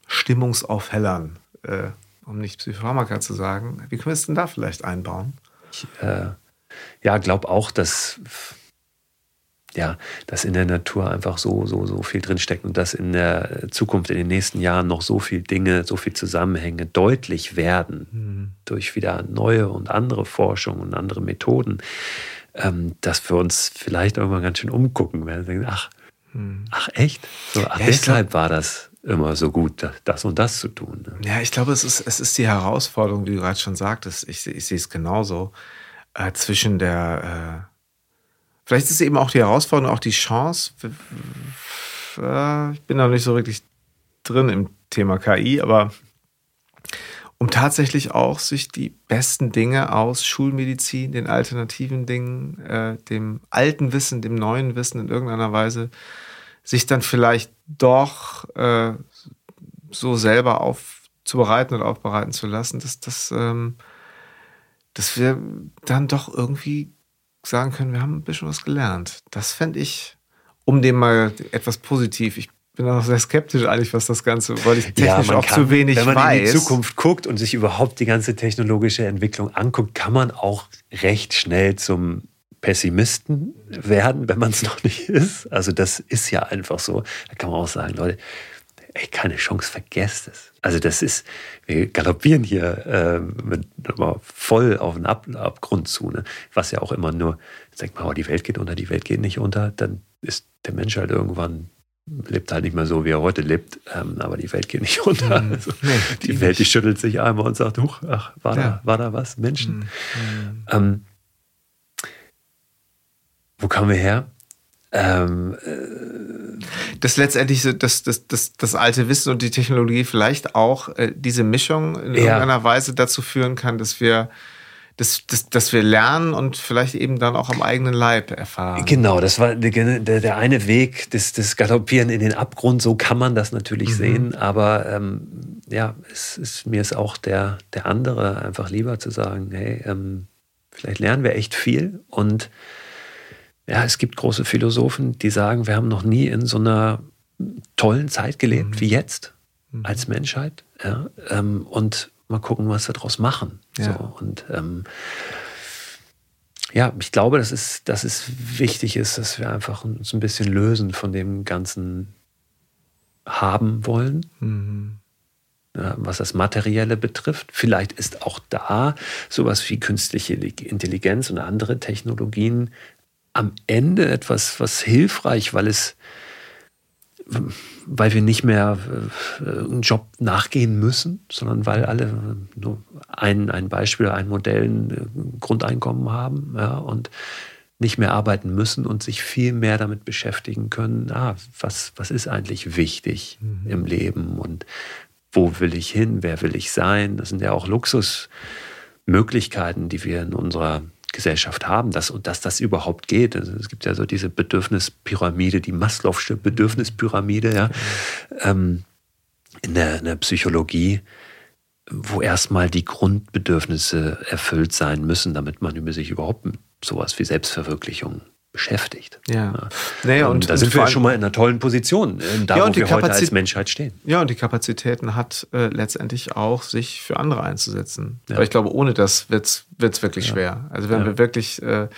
Stimmungsaufhellern, äh, um nicht Psychopharmaka zu sagen, wie können wir es denn da vielleicht einbauen? Ich äh, ja, glaube auch, dass ja, dass in der Natur einfach so, so, so viel drinsteckt und dass in der Zukunft, in den nächsten Jahren noch so viele Dinge, so viele Zusammenhänge deutlich werden mhm. durch wieder neue und andere Forschung und andere Methoden, ähm, dass wir uns vielleicht irgendwann ganz schön umgucken werden. Denken, ach, mhm. ach echt? So, ach, ja, deshalb war das immer so gut, das und das zu tun. Ne? Ja, ich glaube, es ist, es ist die Herausforderung, wie du gerade schon sagtest. Ich, ich sehe es genauso. Äh, zwischen der äh Vielleicht ist es eben auch die Herausforderung, auch die Chance. Ich bin da nicht so wirklich drin im Thema KI, aber um tatsächlich auch sich die besten Dinge aus Schulmedizin, den alternativen Dingen, äh, dem alten Wissen, dem neuen Wissen in irgendeiner Weise, sich dann vielleicht doch äh, so selber aufzubereiten und aufbereiten zu lassen, dass, dass, ähm, dass wir dann doch irgendwie sagen können, wir haben ein bisschen was gelernt. Das fände ich, um dem mal etwas positiv, ich bin auch sehr skeptisch eigentlich, was das Ganze, weil ich technisch ja, auch kann, zu wenig weiß. Wenn man weiß. in die Zukunft guckt und sich überhaupt die ganze technologische Entwicklung anguckt, kann man auch recht schnell zum Pessimisten werden, wenn man es noch nicht ist. Also das ist ja einfach so. Da kann man auch sagen, Leute, ey, keine Chance, vergesst es. Also das ist, wir galoppieren hier äh, mit, voll auf den Ab Abgrund zu, ne? was ja auch immer nur, sagt man, oh, die Welt geht unter, die Welt geht nicht unter, dann ist der Mensch halt irgendwann lebt halt nicht mehr so, wie er heute lebt, ähm, aber die Welt geht nicht unter. Mhm. Also, nee, die, die Welt, die schüttelt sich einmal und sagt, huch, ach, war, ja. da, war da was? Menschen. Mhm. Ähm, wo kamen wir her? Ähm, äh, dass letztendlich so das, das, das, das alte Wissen und die Technologie vielleicht auch äh, diese Mischung in ja. irgendeiner Weise dazu führen kann, dass wir dass, dass, dass wir lernen und vielleicht eben dann auch am eigenen Leib erfahren. Genau, das war der, der eine Weg, das, das Galoppieren in den Abgrund, so kann man das natürlich mhm. sehen, aber ähm, ja, es ist, mir ist auch der, der andere einfach lieber zu sagen, hey, ähm, vielleicht lernen wir echt viel und ja, es gibt große Philosophen, die sagen, wir haben noch nie in so einer tollen Zeit gelebt mhm. wie jetzt mhm. als Menschheit. Ja, ähm, und mal gucken, was wir daraus machen. Ja. So, und ähm, ja, ich glaube, dass es, dass es wichtig ist, dass wir einfach uns ein bisschen lösen von dem ganzen haben wollen. Mhm. Ja, was das Materielle betrifft. Vielleicht ist auch da sowas wie künstliche Intelligenz und andere Technologien am Ende etwas, was hilfreich, weil es, weil wir nicht mehr äh, einen Job nachgehen müssen, sondern weil alle nur ein, ein Beispiel, ein Modell, ein Grundeinkommen haben ja, und nicht mehr arbeiten müssen und sich viel mehr damit beschäftigen können, ah, was, was ist eigentlich wichtig mhm. im Leben und wo will ich hin, wer will ich sein. Das sind ja auch Luxus. Möglichkeiten, die wir in unserer Gesellschaft haben, dass, dass das überhaupt geht. Also es gibt ja so diese Bedürfnispyramide, die Maslow'sche Bedürfnispyramide, ja, ähm, in, der, in der Psychologie, wo erstmal die Grundbedürfnisse erfüllt sein müssen, damit man über sich überhaupt sowas wie Selbstverwirklichung beschäftigt. Ja. ja. Naja, und, und da sind wir schon mal in einer tollen Position, äh, da Ja, wo und die wir heute Kapazit- als Menschheit stehen. Ja, und die Kapazitäten hat äh, letztendlich auch, sich für andere einzusetzen. Ja. Aber ich glaube, ohne das wird es wirklich Ja. schwer. Also wenn wir wirklich, äh,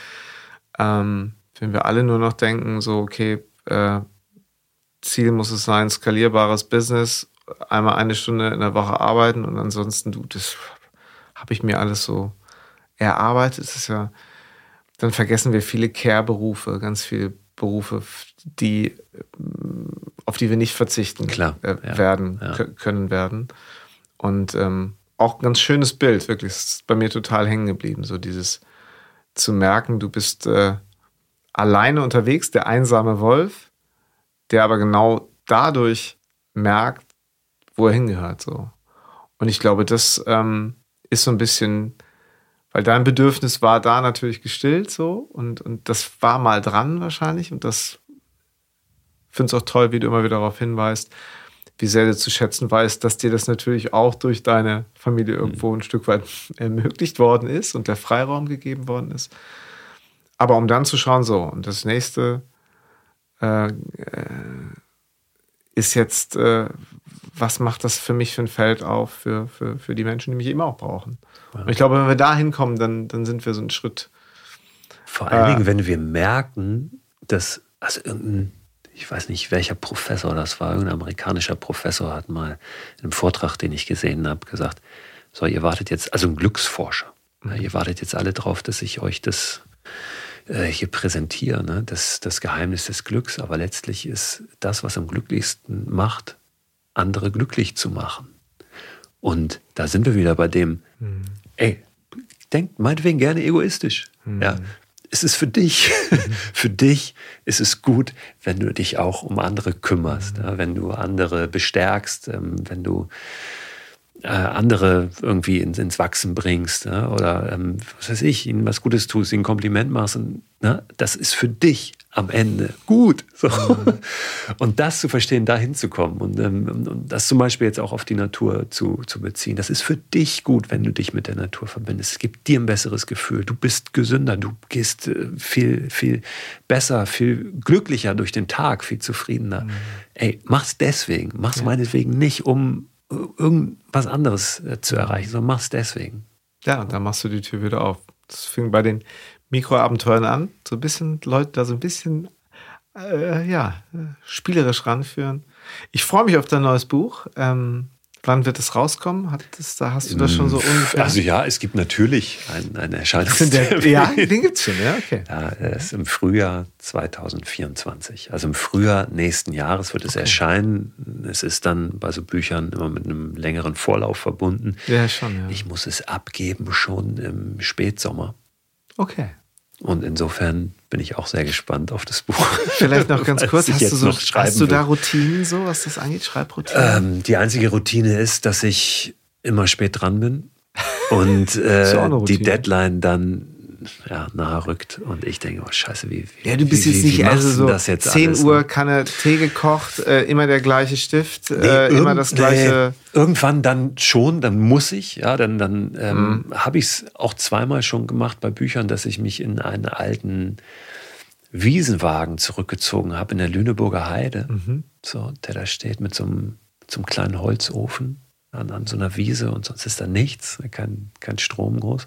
ähm, wenn wir alle nur noch denken, so, okay, äh, Ziel muss es sein, skalierbares Business, einmal eine Stunde in der Woche arbeiten und ansonsten, du, das habe ich mir alles so erarbeitet. Das ist ja, dann vergessen wir viele Care-Berufe, ganz viele Berufe, die, auf die wir nicht verzichten Klar, äh, ja, werden, ja. kö- können werden. Und ähm, auch ein ganz schönes Bild, wirklich, das ist bei mir total hängen geblieben, so dieses zu merken, du bist äh, alleine unterwegs, der einsame Wolf, der aber genau dadurch merkt, wo er hingehört. So. Und ich glaube, das ähm, ist so ein bisschen, weil dein Bedürfnis war da natürlich gestillt so. Und, und das war mal dran wahrscheinlich. Und das finde es auch toll, wie du immer wieder darauf hinweist, wie sehr du zu schätzen weißt, dass dir das natürlich auch durch deine Familie irgendwo ein Stück weit ermöglicht worden ist und der Freiraum gegeben worden ist. Aber um dann zu schauen, so, und das nächste äh, äh, ist jetzt, äh, was macht das für mich für ein Feld auf für, für, für die Menschen, die mich eben auch brauchen. Und ich glaube, wenn wir da hinkommen, dann, dann sind wir so einen Schritt. Vor allen Äh. Dingen, wenn wir merken, dass, also irgendein, ich weiß nicht, welcher Professor das war, irgendein amerikanischer Professor hat mal in einem Vortrag, den ich gesehen habe, gesagt, so, ihr wartet jetzt, also ein Glücksforscher, ja, ihr wartet jetzt alle drauf, dass ich euch das äh, hier präsentiere, ne? das, das Geheimnis des Glücks, aber letztlich ist das, was am glücklichsten macht, andere glücklich zu machen. Und da sind wir wieder bei dem, ey, denkt meinetwegen gerne egoistisch. Ja, es ist für dich, für dich ist es gut, wenn du dich auch um andere kümmerst, ja, wenn du andere bestärkst, ähm, wenn du äh, andere irgendwie ins, ins Wachsen bringst ja, oder ähm, was weiß ich, ihnen was Gutes tust, ihnen ein Kompliment machst. Und, ne, das ist für dich am Ende gut. So. Und das zu verstehen, da hinzukommen und, ähm, und- und das zum Beispiel jetzt auch auf die Natur zu, zu beziehen, das ist für dich gut, wenn du dich mit der Natur verbindest. Es gibt dir ein besseres Gefühl. Du bist gesünder, du gehst äh, viel, viel besser, viel glücklicher durch den Tag, viel zufriedener. Ey, mach's deswegen. Mach's meinetwegen nicht, um äh, irgendwas anderes äh, zu erreichen, sondern mach's deswegen. Ja, und dann machst du die Tür wieder auf. Das fing bei den Mikroabenteuern an. So ein bisschen Leute da so ein bisschen, äh, ja, spielerisch ranführen. Ich freue mich auf dein neues Buch. Ähm, wann wird es rauskommen? Hat das, da hast du das schon so ungefähr? Also ja, es gibt natürlich einen, einen Erscheinungstermin. ja, den gibt's schon, ja, okay. Ja, ist im Frühjahr 2024. Also im Frühjahr nächsten Jahres wird es erscheinen. Es ist dann bei so Büchern immer mit einem längeren Vorlauf verbunden. Ja, schon, ja. Ich muss es abgeben schon im Spätsommer. Okay. Und insofern bin ich auch sehr gespannt auf das Buch. Vielleicht noch ganz kurz, hast du, so, hast du da. Routinen so, was das angeht, Schreibroutinen? Ähm, die einzige Routine ist, dass ich immer spät dran bin und äh, die. Deadline dann ja, nahe rückt und ich denke, oh scheiße, wie, wie Ja, du bist wie, jetzt wie, nicht also so das jetzt 10 alles, Uhr ne? Kanne Tee gekocht, äh, immer der gleiche Stift, Nee, äh, immer das gleiche. Nee, irgendwann dann schon, dann muss ich, ja, dann, dann ähm, Mhm. habe ich es auch zweimal schon gemacht bei Büchern, dass ich mich in einen alten Wiesenwagen zurückgezogen habe in der Lüneburger Heide, Mhm. so, der da steht mit so einem, so einem kleinen Holzofen an, an so einer Wiese und sonst ist da nichts, kein, kein Strom groß.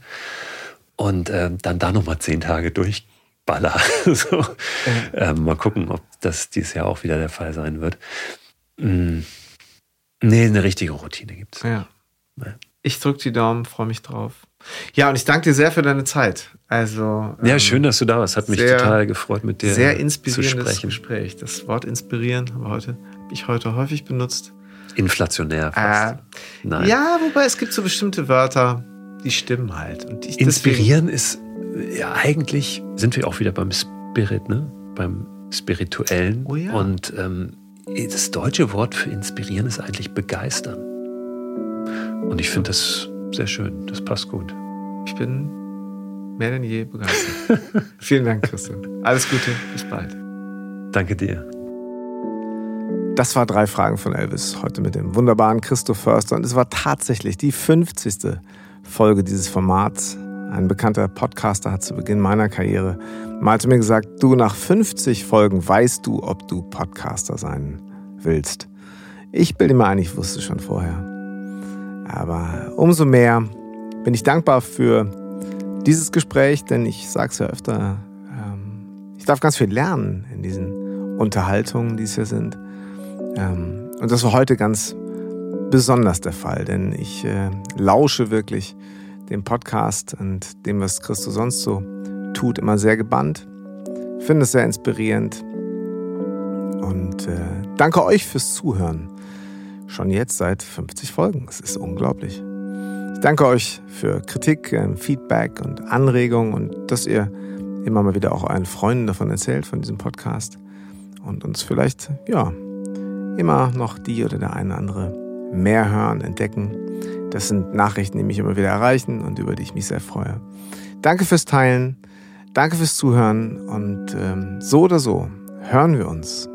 Und ähm, dann da nochmal zehn Tage durchballer. so. ähm, mal gucken, ob das dieses Jahr auch wieder der Fall sein wird. Mm. Nee, eine richtige Routine gibt es. Ja. Ja. Ich drücke die Daumen, freue mich drauf. Ja, und ich danke dir sehr für deine Zeit. Also Ja, ähm, schön, dass du da warst. Hat mich sehr- total gefreut, mit dir sehr zu inspirierendes sprechen. Gespräch. Das Wort inspirieren haben wir heute, habe ich heute häufig benutzt. Inflationär fast. Äh, Nein. Ja, wobei es gibt so bestimmte Wörter, die stimmen halt. Und ich, Inspirieren ist, ja, eigentlich sind wir auch wieder beim Spirit, ne? Beim Spirituellen. Oh ja. Und ähm, das deutsche Wort für inspirieren ist eigentlich begeistern. Und ich finde das sehr schön. Das passt gut. ich bin mehr denn je begeistert. Vielen Dank, Christoph. Alles Gute, bis bald. Danke dir. Das war drei Fragen von Elvis, heute mit dem wunderbaren Christoph Förster. Und es war tatsächlich die 50. Folge dieses Formats. Ein bekannter Podcaster hat zu Beginn meiner Karriere mal zu mir gesagt, du nach 50 Folgen weißt du, ob du Podcaster sein willst. Ich bilde mir ein, ich wusste schon vorher. Aber umso mehr bin ich dankbar für dieses Gespräch, denn ich sage es ja öfter, ähm, ich darf ganz viel lernen in diesen Unterhaltungen, die es hier sind. Ähm, und das war heute ganz besonders der Fall, denn ich äh, lausche wirklich dem Podcast und dem, was Christus sonst so tut, immer sehr gebannt. Finde es sehr inspirierend und äh, danke euch fürs Zuhören. Schon jetzt seit 50 Folgen. Es ist unglaublich. Ich danke euch für Kritik, äh, Feedback und Anregungen und dass ihr immer mal wieder auch euren Freunden davon erzählt, von diesem Podcast und uns vielleicht, ja, immer noch die oder der eine andere mehr hören, entdecken. Das sind Nachrichten, die mich immer wieder erreichen und über die ich mich sehr freue. Danke fürs Teilen, danke fürs Zuhören und ähm, so oder so hören wir uns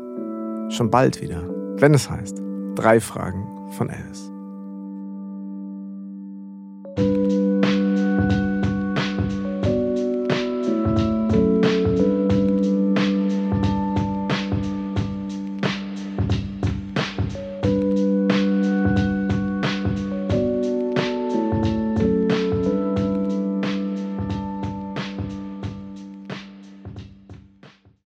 schon bald wieder, wenn es heißt, drei Fragen von Alice.